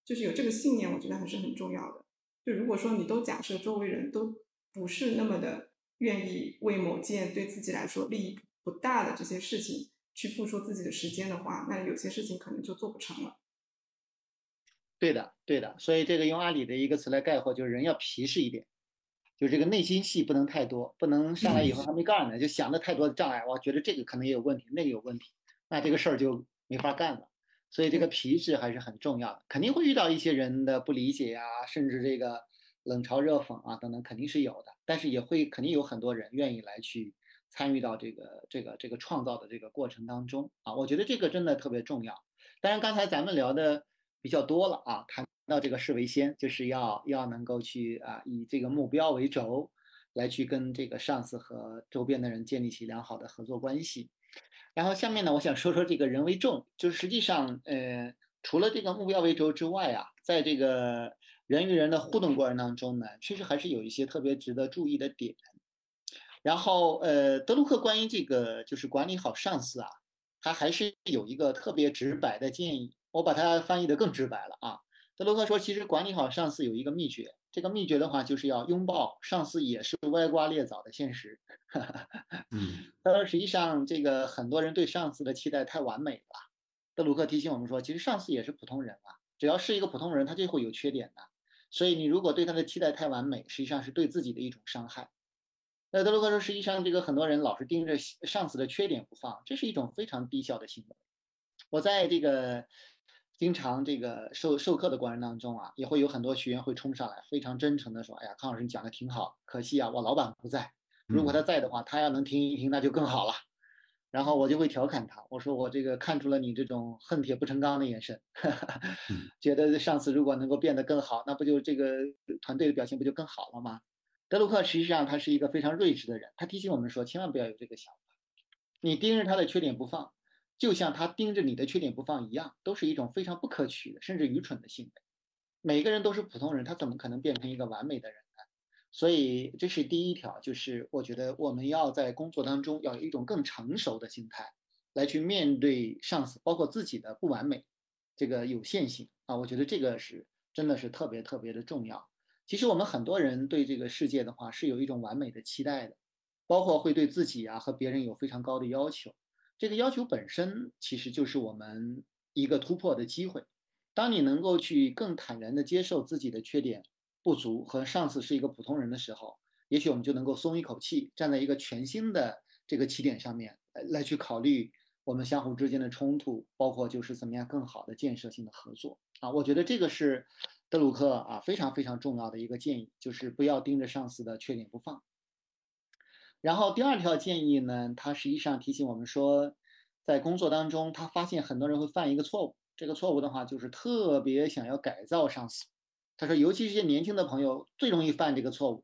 就是有这个信念，我觉得还是很重要的。就如果说你都假设周围人都不是那么的愿意为某件对自己来说利益不大的这些事情去付出自己的时间的话，那有些事情可能就做不成了。对的，对的。所以这个用阿里的一个词来概括，就是人要皮实一点，就这个内心戏不能太多，不能上来以后还没干呢，就想的太多的障碍，我觉得这个可能也有问题，那个有问题，那这个事儿就没法干了。所以这个皮实还是很重要的，肯定会遇到一些人的不理解呀，甚至这个冷嘲热讽啊等等，肯定是有的。但是也会肯定有很多人愿意来去参与到这个这个这个创造的这个过程当中啊。我觉得这个真的特别重要。当然刚才咱们聊的比较多了啊，谈到这个事为先，就是要要能够去啊以这个目标为轴，来去跟这个上司和周边的人建立起良好的合作关系。然后下面呢，我想说说这个人为重，就是实际上，呃，除了这个目标为轴之外啊，在这个人与人的互动过程当中呢，确实还是有一些特别值得注意的点。然后，呃，德鲁克关于这个就是管理好上司啊，他还是有一个特别直白的建议，我把它翻译的更直白了啊。德鲁克说，其实管理好上司有一个秘诀。这个秘诀的话，就是要拥抱上司也是歪瓜裂枣的现实。嗯，他说，实际上这个很多人对上司的期待太完美了。德鲁克提醒我们说，其实上司也是普通人啊，只要是一个普通人，他就会有缺点的。所以你如果对他的期待太完美，实际上是对自己的一种伤害。那德鲁克说，实际上这个很多人老是盯着上司的缺点不放，这是一种非常低效的行为。我在这个。经常这个授授课的过程当中啊，也会有很多学员会冲上来，非常真诚的说：“哎呀，康老师你讲的挺好，可惜啊，我老板不在。如果他在的话，他要能听一听，那就更好了。”然后我就会调侃他，我说：“我这个看出了你这种恨铁不成钢的眼神，觉得上次如果能够变得更好，那不就这个团队的表现不就更好了吗？”德鲁克实际上他是一个非常睿智的人，他提醒我们说，千万不要有这个想法，你盯着他的缺点不放。就像他盯着你的缺点不放一样，都是一种非常不可取的，甚至愚蠢的行为。每个人都是普通人，他怎么可能变成一个完美的人呢？所以这是第一条，就是我觉得我们要在工作当中要有一种更成熟的心态，来去面对上司，包括自己的不完美，这个有限性啊。我觉得这个是真的是特别特别的重要。其实我们很多人对这个世界的话是有一种完美的期待的，包括会对自己啊和别人有非常高的要求。这个要求本身其实就是我们一个突破的机会。当你能够去更坦然地接受自己的缺点、不足和上司是一个普通人的时候，也许我们就能够松一口气，站在一个全新的这个起点上面来去考虑我们相互之间的冲突，包括就是怎么样更好的建设性的合作啊。我觉得这个是德鲁克啊非常非常重要的一个建议，就是不要盯着上司的缺点不放。然后第二条建议呢，他实际上提醒我们说，在工作当中，他发现很多人会犯一个错误。这个错误的话，就是特别想要改造上司。他说，尤其是些年轻的朋友最容易犯这个错误，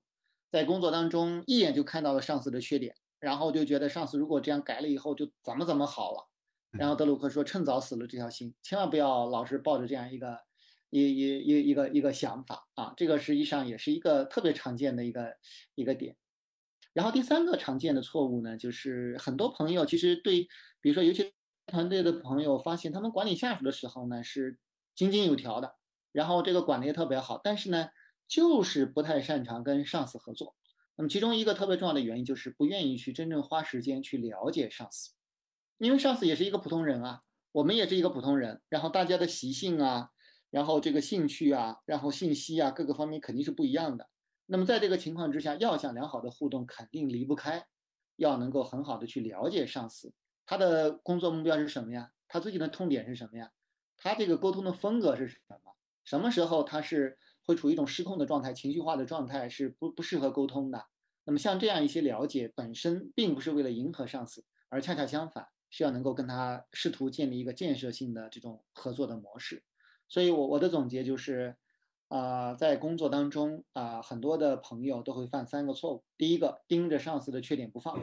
在工作当中一眼就看到了上司的缺点，然后就觉得上司如果这样改了以后就怎么怎么好了。然后德鲁克说，趁早死了这条心，千万不要老是抱着这样一个一一一一个一个想法啊。这个实际上也是一个特别常见的一个一个点。然后第三个常见的错误呢，就是很多朋友其实对，比如说尤其团队的朋友发现，他们管理下属的时候呢是井井有条的，然后这个管理也特别好，但是呢就是不太擅长跟上司合作。那么其中一个特别重要的原因就是不愿意去真正花时间去了解上司，因为上司也是一个普通人啊，我们也是一个普通人，然后大家的习性啊，然后这个兴趣啊，然后信息啊各个方面肯定是不一样的。那么在这个情况之下，要想良好的互动，肯定离不开要能够很好的去了解上司，他的工作目标是什么呀？他最近的痛点是什么呀？他这个沟通的风格是什么？什么时候他是会处于一种失控的状态、情绪化的状态，是不不适合沟通的？那么像这样一些了解，本身并不是为了迎合上司，而恰恰相反，是要能够跟他试图建立一个建设性的这种合作的模式。所以，我我的总结就是。啊，在工作当中啊，很多的朋友都会犯三个错误：第一个，盯着上司的缺点不放；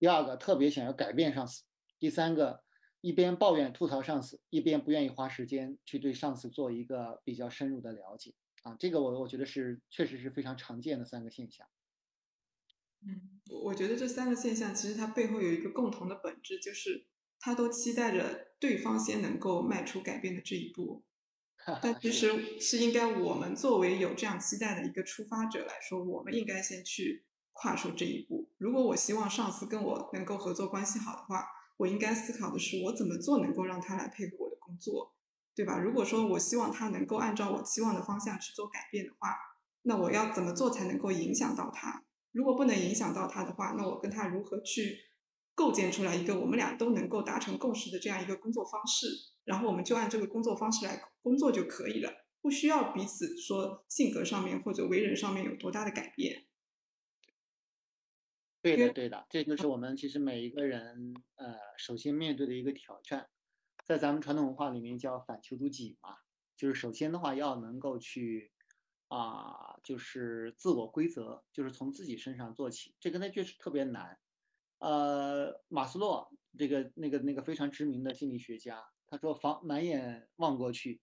第二个，特别想要改变上司；第三个，一边抱怨吐槽上司，一边不愿意花时间去对上司做一个比较深入的了解。啊，这个我我觉得是确实是非常常见的三个现象。嗯，我觉得这三个现象其实它背后有一个共同的本质，就是他都期待着对方先能够迈出改变的这一步。但其实是应该我们作为有这样期待的一个出发者来说，我们应该先去跨出这一步。如果我希望上司跟我能够合作关系好的话，我应该思考的是我怎么做能够让他来配合我的工作，对吧？如果说我希望他能够按照我期望的方向去做改变的话，那我要怎么做才能够影响到他？如果不能影响到他的话，那我跟他如何去构建出来一个我们俩都能够达成共识的这样一个工作方式？然后我们就按这个工作方式来工作就可以了，不需要彼此说性格上面或者为人上面有多大的改变。对的，对的，这就是我们其实每一个人呃首先面对的一个挑战，在咱们传统文化里面叫反求诸己嘛，就是首先的话要能够去啊，就是自我规则，就是从自己身上做起，这个呢确实特别难。呃，马斯洛这个那个那个非常知名的心理学家。他说：“房满眼望过去，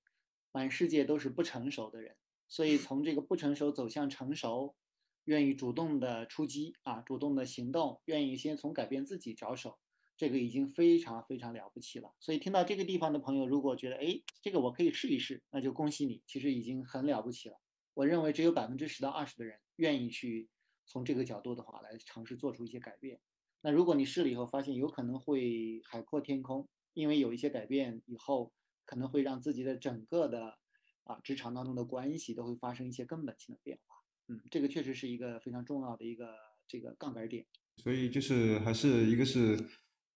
满世界都是不成熟的人。所以从这个不成熟走向成熟，愿意主动的出击啊，主动的行动，愿意先从改变自己着手，这个已经非常非常了不起了。所以听到这个地方的朋友，如果觉得哎，这个我可以试一试，那就恭喜你，其实已经很了不起了。我认为只有百分之十到二十的人愿意去从这个角度的话来尝试做出一些改变。那如果你试了以后发现有可能会海阔天空。”因为有一些改变以后，可能会让自己的整个的啊职场当中的关系都会发生一些根本性的变化。嗯，这个确实是一个非常重要的一个这个杠杆点。所以就是还是一个是，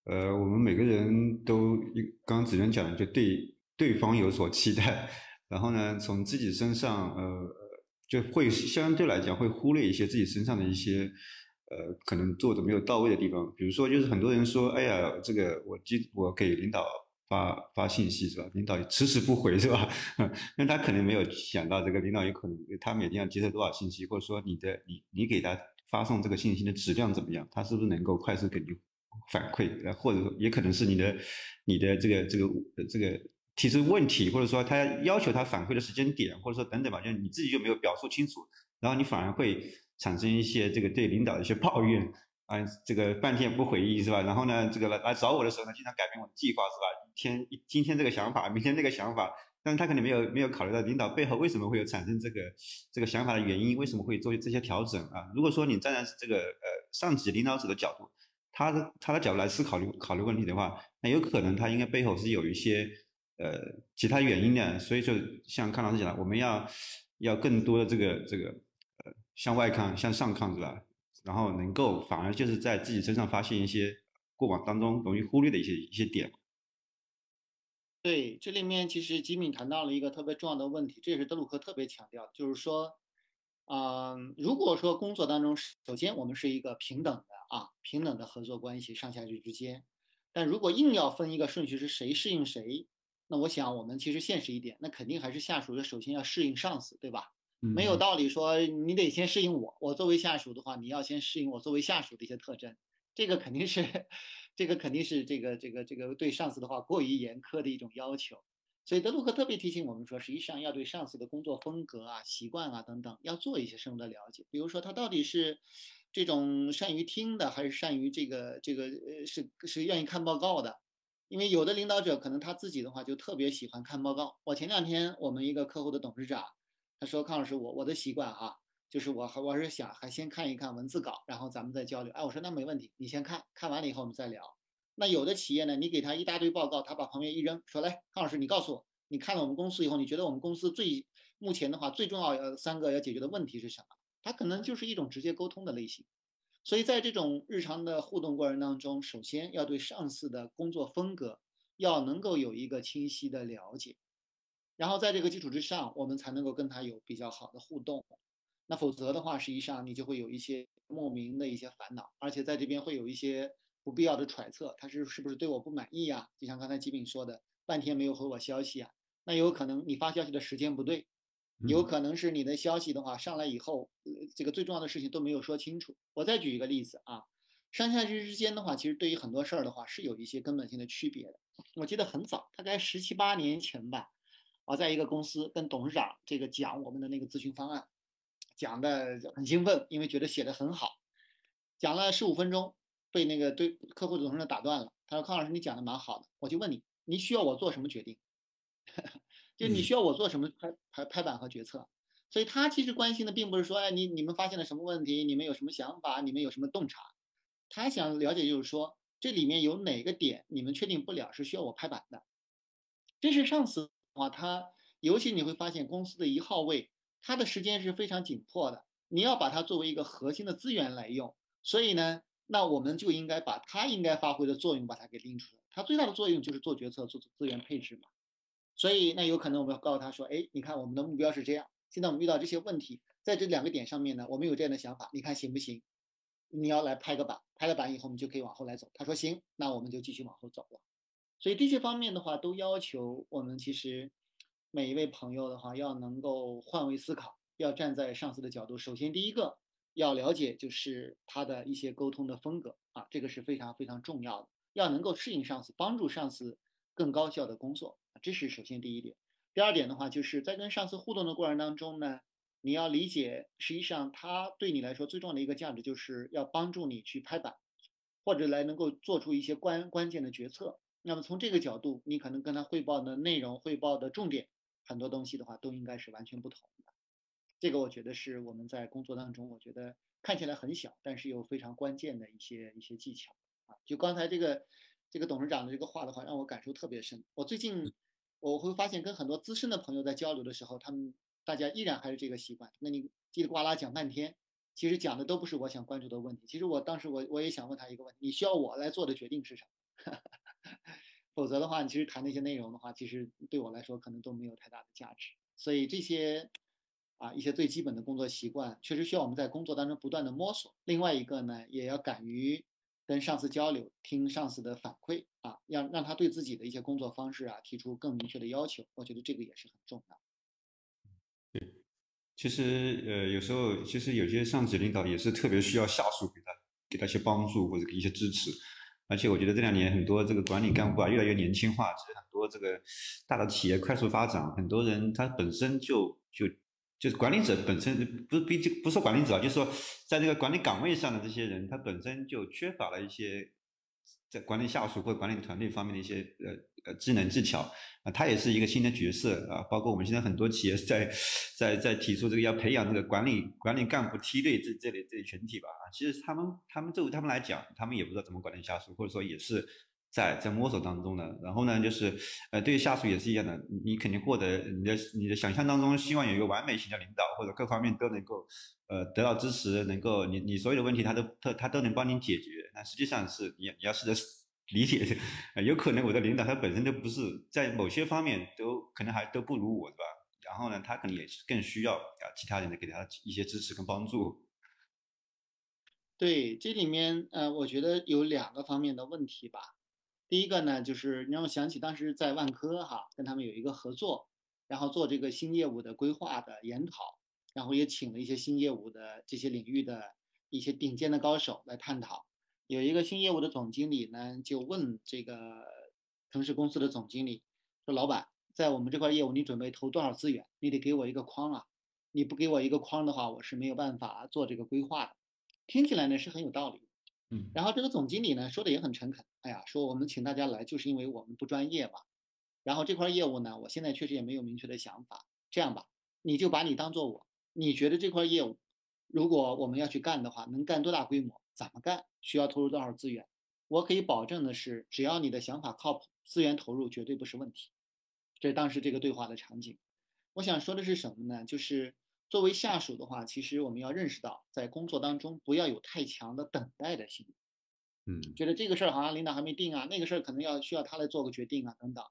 呃，我们每个人都一刚刚子源讲的，就对对方有所期待，然后呢，从自己身上呃就会相对来讲会忽略一些自己身上的一些。呃，可能做的没有到位的地方，比如说，就是很多人说，哎呀，这个我今我给领导发发信息是吧？领导迟迟不回是吧？那他可能没有想到，这个领导有可能他每天要接受多少信息，或者说你的你你给他发送这个信息的质量怎么样？他是不是能够快速给你反馈？呃，或者也可能是你的你的这个这个这个提出问题，或者说他要求他反馈的时间点，或者说等等吧，就是你自己就没有表述清楚，然后你反而会。产生一些这个对领导的一些抱怨啊，这个半天不回应是吧？然后呢，这个来来找我的时候呢，经常改变我的计划是吧？一天一今天这个想法，明天那个想法，但是他可能没有没有考虑到领导背后为什么会有产生这个这个想法的原因，为什么会做这些调整啊？如果说你站在这个呃上级领导者的角度，他的他的角度来思考虑考虑问题的话，那有可能他应该背后是有一些呃其他原因的。所以说，像康老师讲的，我们要要更多的这个这个。向外看，向上看，是吧？然后能够反而就是在自己身上发现一些过往当中容易忽略的一些一些点。对，这里面其实吉米谈到了一个特别重要的问题，这也是德鲁克特别强调，就是说，嗯，如果说工作当中，首先我们是一个平等的啊，平等的合作关系，上下级之间，但如果硬要分一个顺序是谁适应谁，那我想我们其实现实一点，那肯定还是下属的首先要适应上司，对吧？没有道理说你得先适应我，我作为下属的话，你要先适应我作为下属的一些特征，这个肯定是，这个肯定是这个这个这个对上司的话过于严苛的一种要求。所以德鲁克特别提醒我们说，实际上要对上司的工作风格啊、习惯啊等等，要做一些深入的了解。比如说他到底是这种善于听的，还是善于这个这个呃是是愿意看报告的？因为有的领导者可能他自己的话就特别喜欢看报告。我前两天我们一个客户的董事长。他说：“康老师，我我的习惯哈，就是我还我是想还先看一看文字稿，然后咱们再交流。哎，我说那没问题，你先看看完了以后我们再聊。那有的企业呢，你给他一大堆报告，他把旁边一扔，说来，康老师你告诉我，你看了我们公司以后，你觉得我们公司最目前的话最重要呃三个要解决的问题是什么？他可能就是一种直接沟通的类型。所以在这种日常的互动过程当中，首先要对上司的工作风格要能够有一个清晰的了解。”然后在这个基础之上，我们才能够跟他有比较好的互动。那否则的话，实际上你就会有一些莫名的一些烦恼，而且在这边会有一些不必要的揣测，他是是不是对我不满意呀？就像刚才吉敏说的，半天没有回我消息啊，那有可能你发消息的时间不对，有可能是你的消息的话上来以后，这个最重要的事情都没有说清楚。我再举一个例子啊，上下级之间的话，其实对于很多事儿的话是有一些根本性的区别的。我记得很早，大概十七八年前吧，我在一个公司跟董事长这个讲我们的那个咨询方案，讲的很兴奋，因为觉得写的很好，讲了十五分钟，被那个对客户的董事长打断了。他说：“康老师，你讲的蛮好的，我就问你，你需要我做什么决定？” 就你需要我做什么拍拍拍板和决策，所以他其实关心的并不是说，哎，你你们发现了什么问题，你们有什么想法，你们有什么洞察，他想了解就是说，这里面有哪个点你们确定不了是需要我拍板的。这是上司的话，他尤其你会发现公司的一号位，他的时间是非常紧迫的，你要把它作为一个核心的资源来用，所以呢，那我们就应该把他应该发挥的作用把它给拎出来，他最大的作用就是做决策、做资源配置嘛。所以，那有可能我们要告诉他说：“哎，你看我们的目标是这样，现在我们遇到这些问题，在这两个点上面呢，我们有这样的想法，你看行不行？你要来拍个板，拍了板以后，我们就可以往后来走。”他说：“行，那我们就继续往后走了。”所以这些方面的话，都要求我们其实每一位朋友的话，要能够换位思考，要站在上司的角度。首先，第一个要了解就是他的一些沟通的风格啊，这个是非常非常重要的，要能够适应上司，帮助上司更高效的工作。这是首先第一点，第二点的话，就是在跟上司互动的过程当中呢，你要理解，实际上他对你来说最重要的一个价值，就是要帮助你去拍板，或者来能够做出一些关关键的决策。那么从这个角度，你可能跟他汇报的内容、汇报的重点，很多东西的话，都应该是完全不同的。这个我觉得是我们在工作当中，我觉得看起来很小，但是又非常关键的一些一些技巧啊。就刚才这个这个董事长的这个话的话，让我感受特别深。我最近。我会发现跟很多资深的朋友在交流的时候，他们大家依然还是这个习惯。那你叽里呱啦讲半天，其实讲的都不是我想关注的问题。其实我当时我我也想问他一个问题：你需要我来做的决定是什么？否则的话，你其实谈那些内容的话，其实对我来说可能都没有太大的价值。所以这些啊一些最基本的工作习惯，确实需要我们在工作当中不断的摸索。另外一个呢，也要敢于。跟上司交流，听上司的反馈啊，让让他对自己的一些工作方式啊提出更明确的要求，我觉得这个也是很重要。对，其实呃有时候其实有些上级领导也是特别需要下属给他给他一些帮助或者给一些支持，而且我觉得这两年很多这个管理干部啊越来越年轻化，其实很多这个大的企业快速发展，很多人他本身就就。就是管理者本身不是毕竟不是管理者，就是说在这个管理岗位上的这些人，他本身就缺乏了一些在管理下属或管理团队方面的一些呃呃技能技巧啊，他也是一个新的角色啊。包括我们现在很多企业在在在提出这个要培养这个管理管理干部梯队这这类这类群体吧啊，其实他们他们作为他们来讲，他们也不知道怎么管理下属，或者说也是。在在摸索当中的，然后呢，就是呃，对于下属也是一样的，你肯定获得你的你的想象当中，希望有一个完美型的领导，或者各方面都能够呃得到支持，能够你你所有的问题他都他他都能帮你解决。那实际上是你你要试着理解，有可能我的领导他本身就不是在某些方面都可能还都不如我，是吧？然后呢，他可能也是更需要啊其他人的给他一些支持跟帮助。对，这里面呃，我觉得有两个方面的问题吧。第一个呢，就是让我想起当时在万科哈，跟他们有一个合作，然后做这个新业务的规划的研讨，然后也请了一些新业务的这些领域的一些顶尖的高手来探讨。有一个新业务的总经理呢，就问这个城市公司的总经理说：“老板，在我们这块业务，你准备投多少资源？你得给我一个框啊！你不给我一个框的话，我是没有办法做这个规划的。”听起来呢是很有道理。嗯，然后这个总经理呢说的也很诚恳，哎呀，说我们请大家来就是因为我们不专业嘛。然后这块业务呢，我现在确实也没有明确的想法。这样吧，你就把你当做我，你觉得这块业务，如果我们要去干的话，能干多大规模？怎么干？需要投入多少资源？我可以保证的是，只要你的想法靠谱，资源投入绝对不是问题。这是当时这个对话的场景。我想说的是什么呢？就是。作为下属的话，其实我们要认识到，在工作当中不要有太强的等待的心理。嗯，觉得这个事儿好像领导还没定啊，那个事儿可能要需要他来做个决定啊，等等。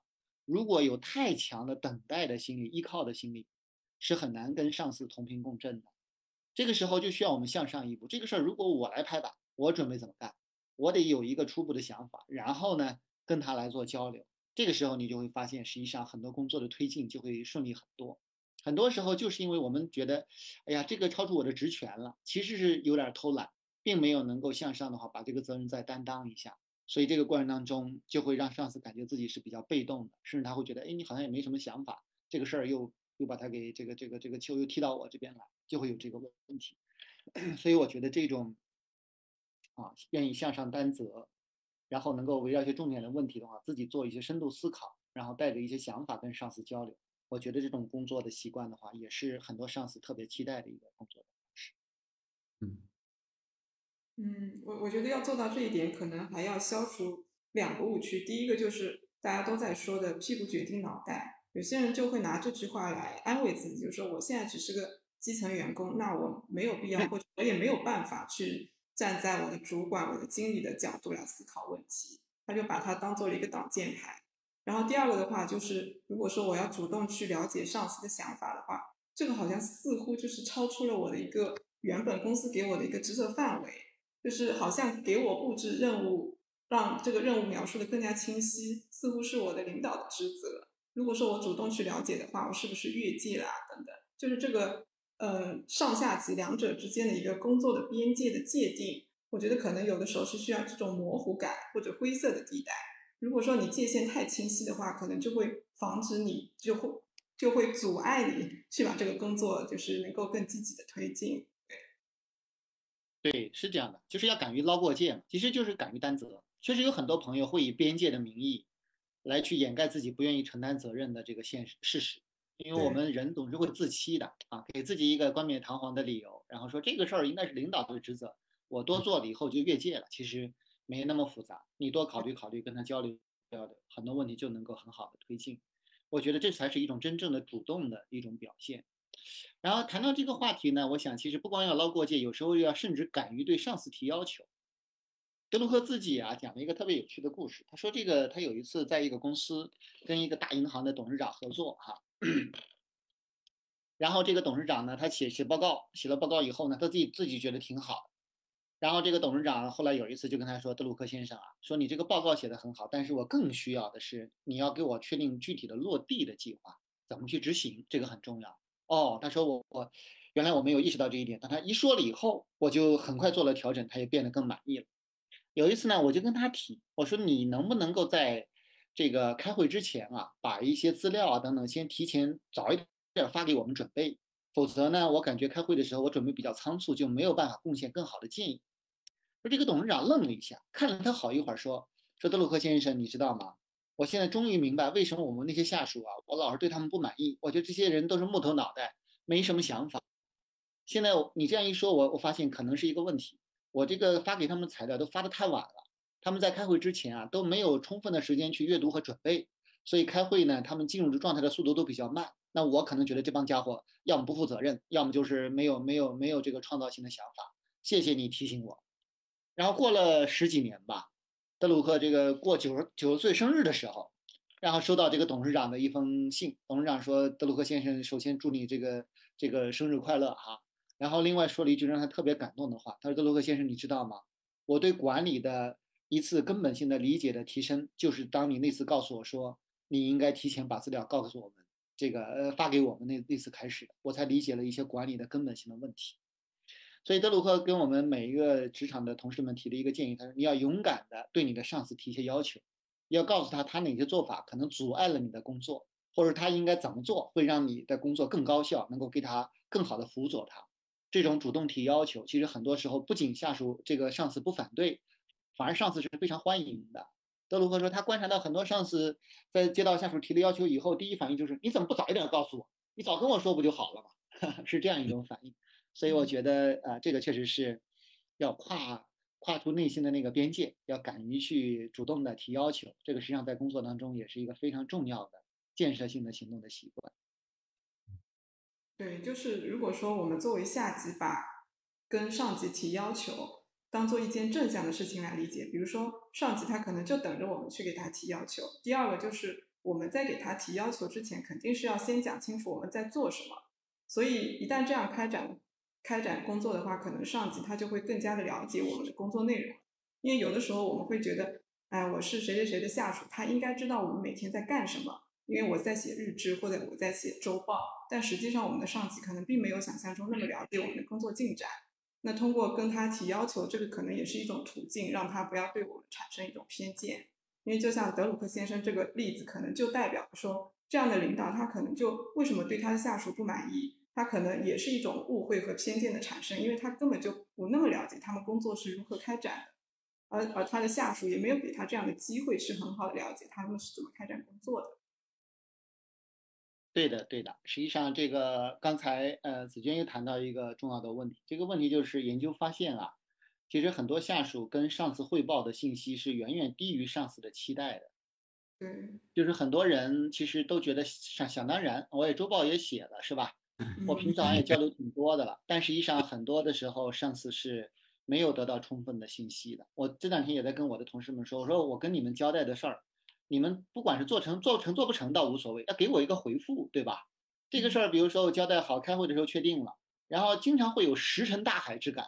如果有太强的等待的心理、依靠的心理，是很难跟上司同频共振的。这个时候就需要我们向上一步。这个事儿如果我来拍板，我准备怎么干？我得有一个初步的想法，然后呢跟他来做交流。这个时候你就会发现，实际上很多工作的推进就会顺利很多。很多时候就是因为我们觉得，哎呀，这个超出我的职权了，其实是有点偷懒，并没有能够向上的话把这个责任再担当一下，所以这个过程当中就会让上司感觉自己是比较被动的，甚至他会觉得，哎，你好像也没什么想法，这个事儿又又把他给这个这个这个球又踢到我这边来，就会有这个问题。所以我觉得这种啊，愿意向上担责，然后能够围绕一些重点的问题的话，自己做一些深度思考，然后带着一些想法跟上司交流。我觉得这种工作的习惯的话，也是很多上司特别期待的一个工作方式。嗯，嗯，我我觉得要做到这一点，可能还要消除两个误区。第一个就是大家都在说的“屁股决定脑袋”，有些人就会拿这句话来安慰自己，就是说我现在只是个基层员工，那我没有必要，或者我也没有办法去站在我的主管、我的经理的角度来思考问题，他就把它当做了一个挡箭牌。然后第二个的话就是，如果说我要主动去了解上司的想法的话，这个好像似乎就是超出了我的一个原本公司给我的一个职责范围，就是好像给我布置任务，让这个任务描述的更加清晰，似乎是我的领导的职责。如果说我主动去了解的话，我是不是越界了等等？就是这个呃上下级两者之间的一个工作的边界的界定，我觉得可能有的时候是需要这种模糊感或者灰色的地带。如果说你界限太清晰的话，可能就会防止你，就会就会阻碍你去把这个工作就是能够更积极的推进。对，对，是这样的，就是要敢于捞过界嘛，其实就是敢于担责。确实有很多朋友会以边界的名义来去掩盖自己不愿意承担责任的这个现实事实，因为我们人总是会自欺的啊，给自己一个冠冕堂皇的理由，然后说这个事儿应该是领导的职责，我多做了以后就越界了。其实。没那么复杂，你多考虑考虑，跟他交流交流，很多问题就能够很好的推进。我觉得这才是一种真正的主动的一种表现。然后谈到这个话题呢，我想其实不光要捞过界，有时候要甚至敢于对上司提要求。德鲁克自己啊讲了一个特别有趣的故事，他说这个他有一次在一个公司跟一个大银行的董事长合作哈，然后这个董事长呢他写写报告，写了报告以后呢，他自己自己觉得挺好。然后这个董事长后来有一次就跟他说：“德鲁克先生啊，说你这个报告写得很好，但是我更需要的是你要给我确定具体的落地的计划，怎么去执行，这个很重要。”哦，他说我我原来我没有意识到这一点，但他一说了以后，我就很快做了调整，他也变得更满意了。有一次呢，我就跟他提，我说你能不能够在这个开会之前啊，把一些资料啊等等先提前早一点发给我们准备。否则呢，我感觉开会的时候我准备比较仓促，就没有办法贡献更好的建议。说这个董事长愣了一下，看了他好一会儿，说：“说德鲁克先生，你知道吗？我现在终于明白为什么我们那些下属啊，我老是对他们不满意。我觉得这些人都是木头脑袋，没什么想法。现在你这样一说，我我发现可能是一个问题。我这个发给他们材料都发的太晚了，他们在开会之前啊都没有充分的时间去阅读和准备，所以开会呢，他们进入的状态的速度都比较慢。”那我可能觉得这帮家伙要么不负责任，要么就是没有没有没有这个创造性的想法。谢谢你提醒我。然后过了十几年吧，德鲁克这个过九十九十岁生日的时候，然后收到这个董事长的一封信。董事长说：“德鲁克先生，首先祝你这个这个生日快乐哈。”然后另外说了一句让他特别感动的话，他说：“德鲁克先生，你知道吗？我对管理的一次根本性的理解的提升，就是当你那次告诉我说你应该提前把资料告诉我们。”这个呃发给我们那那次开始，我才理解了一些管理的根本性的问题。所以德鲁克跟我们每一个职场的同事们提了一个建议，他说你要勇敢的对你的上司提一些要求，要告诉他他哪些做法可能阻碍了你的工作，或者他应该怎么做会让你的工作更高效，能够给他更好的辅佐他。这种主动提要求，其实很多时候不仅下属这个上司不反对，反而上司是非常欢迎的。德鲁克说，他观察到很多上司在接到下属提的要求以后，第一反应就是你怎么不早一点告诉我？你早跟我说不就好了吗？是这样一种反应。所以我觉得，呃，这个确实是要跨跨出内心的那个边界，要敢于去主动的提要求。这个实际上在工作当中也是一个非常重要的建设性的行动的习惯。对，就是如果说我们作为下级把跟上级提要求。当做一件正向的事情来理解，比如说上级他可能就等着我们去给他提要求。第二个就是我们在给他提要求之前，肯定是要先讲清楚我们在做什么。所以一旦这样开展开展工作的话，可能上级他就会更加的了解我们的工作内容。因为有的时候我们会觉得，哎，我是谁谁谁的下属，他应该知道我们每天在干什么。因为我在写日志或者我在写周报，但实际上我们的上级可能并没有想象中那么了解我们的工作进展。那通过跟他提要求，这个可能也是一种途径，让他不要对我们产生一种偏见。因为就像德鲁克先生这个例子，可能就代表说，这样的领导他可能就为什么对他的下属不满意，他可能也是一种误会和偏见的产生，因为他根本就不那么了解他们工作是如何开展的，而而他的下属也没有给他这样的机会，是很好的了解他们是怎么开展工作的。对的，对的。实际上，这个刚才呃，子娟又谈到一个重要的问题。这个问题就是研究发现啊，其实很多下属跟上司汇报的信息是远远低于上司的期待的。嗯，就是很多人其实都觉得想想当然，我也周报也写了，是吧？我平常也交流挺多的了。但实际上，很多的时候上司是没有得到充分的信息的。我这两天也在跟我的同事们说，我说我跟你们交代的事儿。你们不管是做成做成做不成倒无所谓，要给我一个回复，对吧？这个事儿，比如说我交代好，开会的时候确定了，然后经常会有石沉大海之感。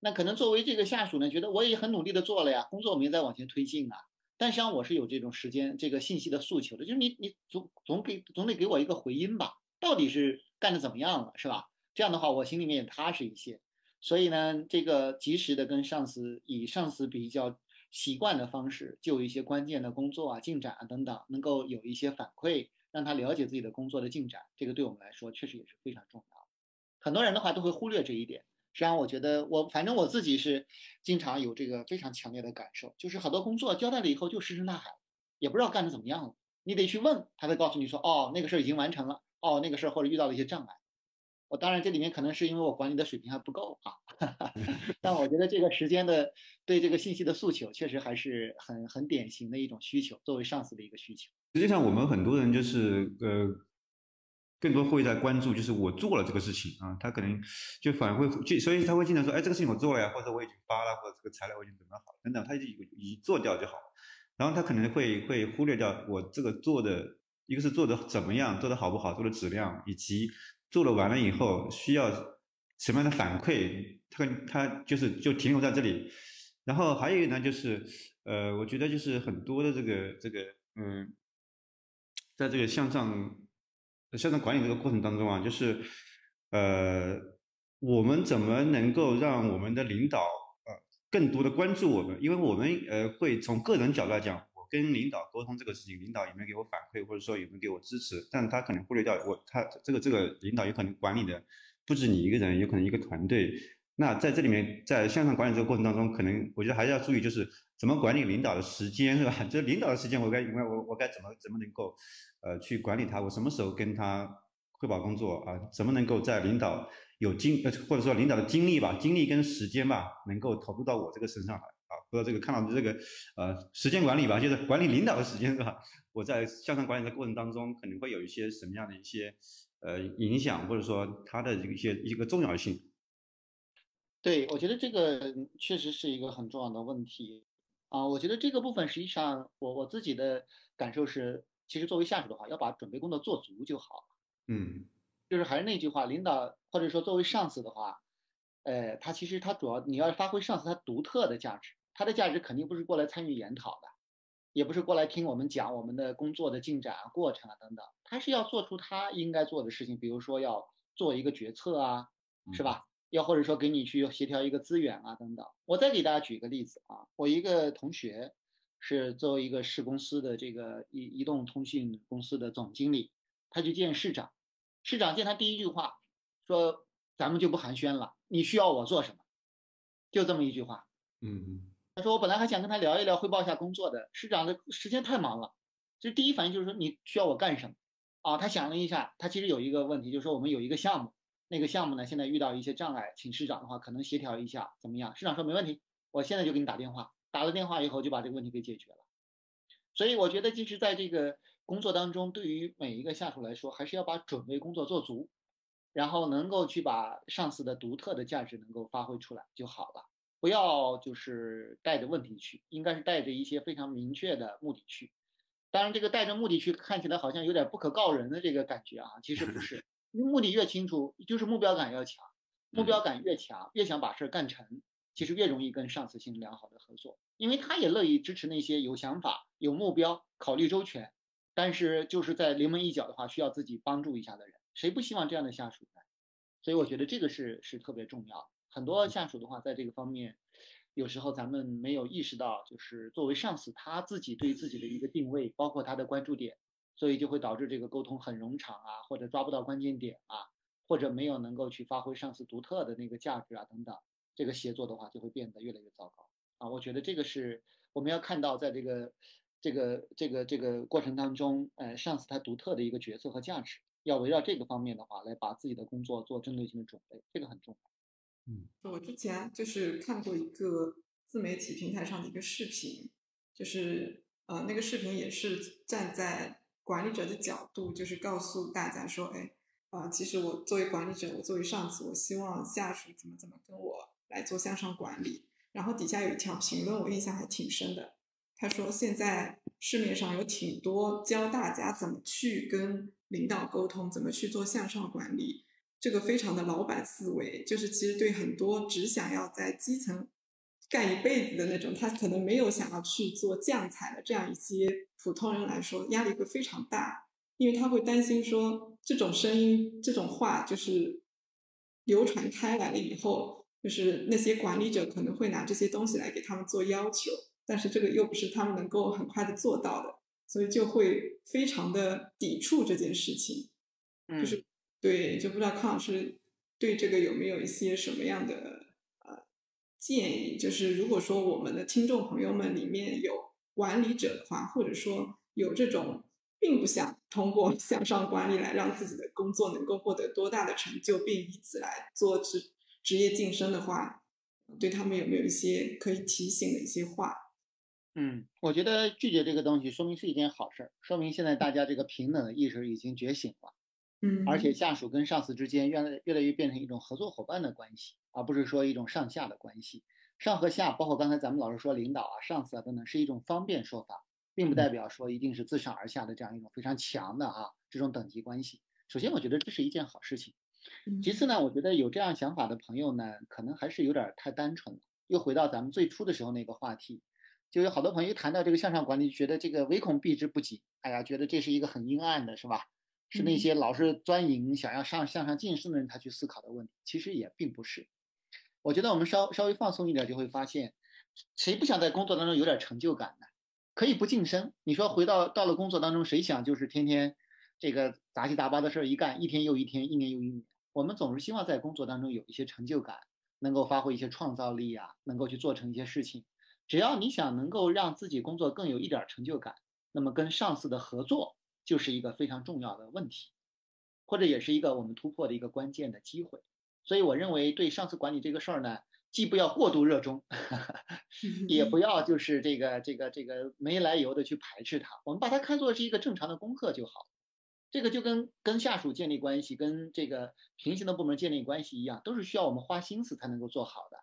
那可能作为这个下属呢，觉得我也很努力的做了呀，工作我们也在往前推进啊。但实际上我是有这种时间这个信息的诉求的，就是你你总总给总得给我一个回音吧，到底是干的怎么样了，是吧？这样的话我心里面也踏实一些。所以呢，这个及时的跟上司以上司比较。习惯的方式，就一些关键的工作啊、进展啊等等，能够有一些反馈，让他了解自己的工作的进展，这个对我们来说确实也是非常重要。很多人的话都会忽略这一点。实际上，我觉得我反正我自己是经常有这个非常强烈的感受，就是很多工作交代了以后就石沉大海，也不知道干的怎么样了。你得去问，他会告诉你说，哦，那个事儿已经完成了，哦，那个事儿或者遇到了一些障碍。我当然这里面可能是因为我管理的水平还不够啊，但我觉得这个时间的对这个信息的诉求确实还是很很典型的一种需求，作为上司的一个需求。实际上我们很多人就是呃，更多会在关注就是我做了这个事情啊，他可能就反而会就所以他会经常说，哎，这个事情我做了呀，或者我已经发了，或者这个材料我已经准备好了等等，他就已做掉就好。然后他可能会会忽略掉我这个做的一个是做的怎么样，做的好不好，做的质量以及。做了完了以后需要什么样的反馈？他他就是就停留在这里，然后还有一个呢，就是呃，我觉得就是很多的这个这个嗯，在这个向上向上管理这个过程当中啊，就是呃，我们怎么能够让我们的领导呃更多的关注我们？因为我们呃会从个人角度来讲。跟领导沟通这个事情，领导有没有给我反馈，或者说有没有给我支持？但他可能忽略掉我，他这个这个领导有可能管理的不止你一个人，有可能一个团队。那在这里面，在向上管理这个过程当中，可能我觉得还是要注意，就是怎么管理领导的时间，是吧？这 领导的时间，我该应该我我该怎么怎么能够呃去管理他？我什么时候跟他汇报工作啊？怎么能够在领导有精呃或者说领导的精力吧，精力跟时间吧，能够投入到我这个身上来？啊，不知道这个看到的这个呃时间管理吧，就是管理领导的时间是吧？我在向上管理的过程当中，可能会有一些什么样的一些呃影响，或者说它的一些一个重要性。对，我觉得这个确实是一个很重要的问题啊。我觉得这个部分实际上，我我自己的感受是，其实作为下属的话，要把准备工作做足就好。嗯，就是还是那句话，领导或者说作为上司的话，呃，他其实他主要你要发挥上司他独特的价值。他的价值肯定不是过来参与研讨的，也不是过来听我们讲我们的工作的进展啊、过程啊等等，他是要做出他应该做的事情，比如说要做一个决策啊，是吧？要或者说给你去协调一个资源啊等等。我再给大家举一个例子啊，我一个同学是作为一个市公司的这个移移动通信公司的总经理，他去见市长，市长见他第一句话说：“咱们就不寒暄了，你需要我做什么？”就这么一句话。嗯嗯。他说：“我本来还想跟他聊一聊，汇报一下工作的。市长的时间太忙了，其实第一反应就是说你需要我干什么？啊，他想了一下，他其实有一个问题，就是说我们有一个项目，那个项目呢现在遇到一些障碍，请市长的话可能协调一下，怎么样？市长说没问题，我现在就给你打电话。打了电话以后就把这个问题给解决了。所以我觉得，其实在这个工作当中，对于每一个下属来说，还是要把准备工作做足，然后能够去把上司的独特的价值能够发挥出来就好了。”不要就是带着问题去，应该是带着一些非常明确的目的去。当然，这个带着目的去看起来好像有点不可告人的这个感觉啊，其实不是。目的越清楚，就是目标感要强。目标感越强，越想把事儿干成，其实越容易跟上司进行良好的合作，因为他也乐意支持那些有想法、有目标、考虑周全，但是就是在临门一脚的话，需要自己帮助一下的人，谁不希望这样的下属呢？所以我觉得这个是是特别重要。很多下属的话，在这个方面，有时候咱们没有意识到，就是作为上司他自己对自己的一个定位，包括他的关注点，所以就会导致这个沟通很冗长啊，或者抓不到关键点啊，或者没有能够去发挥上司独特的那个价值啊等等，这个协作的话就会变得越来越糟糕啊。我觉得这个是我们要看到在这个这个这个这个过程当中，呃，上司他独特的一个角色和价值，要围绕这个方面的话来把自己的工作做针对性的准备，这个很重要。嗯，我之前就是看过一个自媒体平台上的一个视频，就是呃那个视频也是站在管理者的角度，就是告诉大家说，哎，啊，其实我作为管理者，我作为上司，我希望下属怎么怎么跟我来做向上管理。然后底下有一条评论，我印象还挺深的。他说，现在市面上有挺多教大家怎么去跟领导沟通，怎么去做向上管理。这个非常的老板思维，就是其实对很多只想要在基层干一辈子的那种，他可能没有想要去做将才的这样一些普通人来说，压力会非常大，因为他会担心说这种声音、这种话就是流传开来了以后，就是那些管理者可能会拿这些东西来给他们做要求，但是这个又不是他们能够很快的做到的，所以就会非常的抵触这件事情，就是。对，就不知道康老师对这个有没有一些什么样的呃建议？就是如果说我们的听众朋友们里面有管理者的话，或者说有这种并不想通过 向上管理来让自己的工作能够获得多大的成就，并以此来做职职业晋升的话，对他们有没有一些可以提醒的一些话？嗯，我觉得拒绝这个东西，说明是一件好事儿，说明现在大家这个平等的意识已经觉醒了。嗯，而且下属跟上司之间越来越来越变成一种合作伙伴的关系，而不是说一种上下的关系。上和下，包括刚才咱们老师说领导啊、上司啊等等，是一种方便说法，并不代表说一定是自上而下的这样一种非常强的啊这种等级关系。首先，我觉得这是一件好事情。其次呢，我觉得有这样想法的朋友呢，可能还是有点太单纯了。又回到咱们最初的时候那个话题，就有好多朋友一谈到这个向上管理，觉得这个唯恐避之不及。哎呀，觉得这是一个很阴暗的，是吧？是那些老是钻营、想要上向上晋升的人，他去思考的问题，其实也并不是。我觉得我们稍稍微放松一点，就会发现，谁不想在工作当中有点成就感呢？可以不晋升。你说回到到了工作当中，谁想就是天天这个杂七杂八的事儿一干，一天又一天，一年又一年。我们总是希望在工作当中有一些成就感，能够发挥一些创造力啊，能够去做成一些事情。只要你想能够让自己工作更有一点成就感，那么跟上司的合作。就是一个非常重要的问题，或者也是一个我们突破的一个关键的机会。所以我认为，对上司管理这个事儿呢，既不要过度热衷，也不要就是这个这个这个没来由的去排斥它。我们把它看作是一个正常的功课就好。这个就跟跟下属建立关系，跟这个平行的部门建立关系一样，都是需要我们花心思才能够做好的。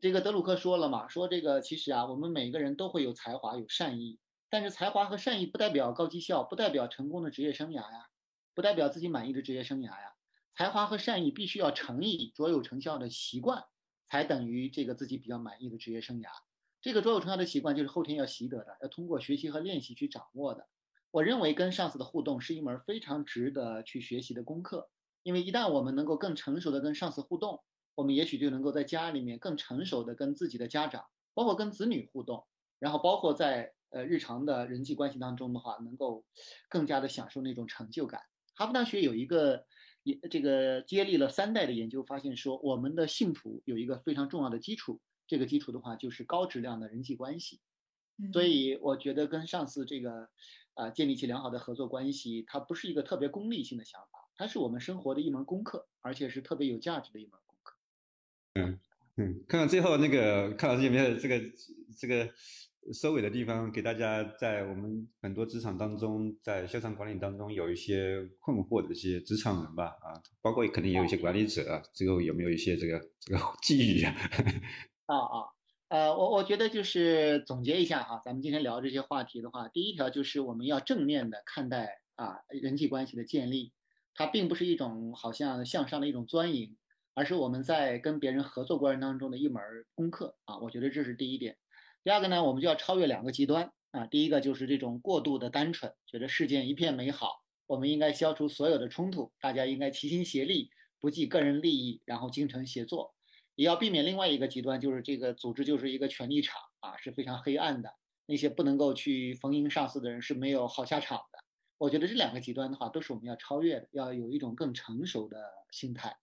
这个德鲁克说了嘛，说这个其实啊，我们每个人都会有才华，有善意。但是才华和善意不代表高绩效，不代表成功的职业生涯呀，不代表自己满意的职业生涯呀。才华和善意必须要乘以卓有成效的习惯，才等于这个自己比较满意的职业生涯。这个卓有成效的习惯就是后天要习得的，要通过学习和练习去掌握的。我认为跟上司的互动是一门非常值得去学习的功课，因为一旦我们能够更成熟的跟上司互动，我们也许就能够在家里面更成熟的跟自己的家长，包括跟子女互动，然后包括在。呃，日常的人际关系当中的话，能够更加的享受那种成就感。哈佛大学有一个也这个接力了三代的研究，发现说我们的幸福有一个非常重要的基础，这个基础的话就是高质量的人际关系。所以我觉得跟上司这个啊建立起良好的合作关系，它不是一个特别功利性的想法，它是我们生活的一门功课，而且是特别有价值的一门功课。嗯嗯，看看最后那个看老师有没有这个这个。收尾的地方，给大家在我们很多职场当中，在向上管理当中有一些困惑的一些职场人吧，啊，包括肯定也有一些管理者啊，最后有没有一些这个这个寄语啊？啊啊，呃，我我觉得就是总结一下哈，咱们今天聊这些话题的话，第一条就是我们要正面的看待啊人际关系的建立，它并不是一种好像向上的一种钻营，而是我们在跟别人合作过程当中的一门功课啊，我觉得这是第一点。第二个呢，我们就要超越两个极端啊。第一个就是这种过度的单纯，觉得世界一片美好，我们应该消除所有的冲突，大家应该齐心协力，不计个人利益，然后精诚协作。也要避免另外一个极端，就是这个组织就是一个权力场啊，是非常黑暗的。那些不能够去逢迎上司的人是没有好下场的。我觉得这两个极端的话，都是我们要超越的，要有一种更成熟的心态。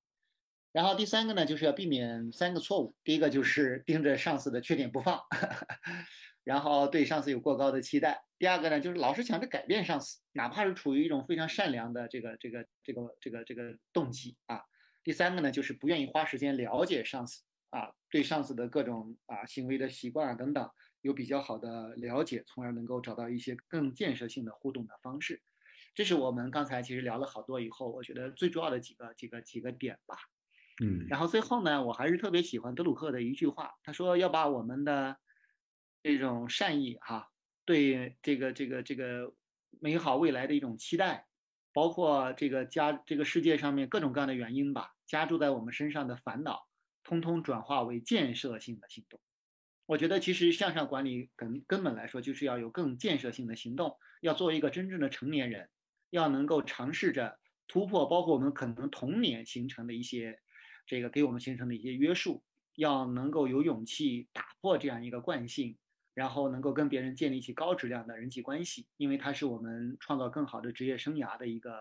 然后第三个呢，就是要避免三个错误。第一个就是盯着上司的缺点不放，然后对上司有过高的期待。第二个呢，就是老是想着改变上司，哪怕是处于一种非常善良的这个这个这个这个这个动机啊。第三个呢，就是不愿意花时间了解上司啊，对上司的各种啊行为的习惯啊等等有比较好的了解，从而能够找到一些更建设性的互动的方式。这是我们刚才其实聊了好多以后，我觉得最重要的几个几个几个点吧。嗯，然后最后呢，我还是特别喜欢德鲁克的一句话，他说要把我们的这种善意哈，对这个这个这个美好未来的一种期待，包括这个加这个世界上面各种各样的原因吧，加注在我们身上的烦恼，通通转化为建设性的行动。我觉得其实向上管理根根本来说就是要有更建设性的行动，要做一个真正的成年人，要能够尝试着突破，包括我们可能童年形成的一些。这个给我们形成的一些约束，要能够有勇气打破这样一个惯性，然后能够跟别人建立起高质量的人际关系，因为它是我们创造更好的职业生涯的一个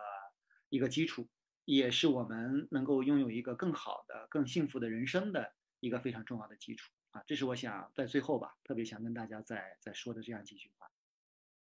一个基础，也是我们能够拥有一个更好的、更幸福的人生的一个非常重要的基础啊！这是我想在最后吧，特别想跟大家再再说的这样几句话。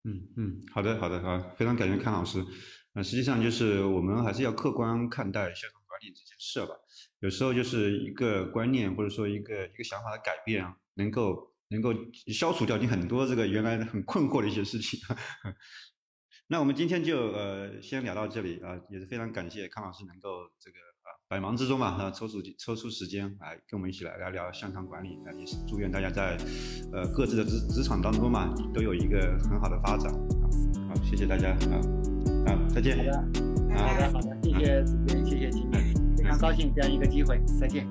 嗯嗯，好的好的好，非常感谢康老师。那实际上就是我们还是要客观看待向上管理这件事吧。有时候就是一个观念或者说一个一个想法的改变啊，能够能够消除掉你很多这个原来很困惑的一些事情。那我们今天就呃先聊到这里啊，也是非常感谢康老师能够这个啊百忙之中嘛啊抽出抽出时间来跟我们一起来聊聊向上管理啊，也是祝愿大家在呃各自的职职场当中嘛都有一个很好的发展啊。好，谢谢大家啊啊再见。好的好的好的，谢谢子轩，谢谢金明。非常高兴这样一个机会，再见。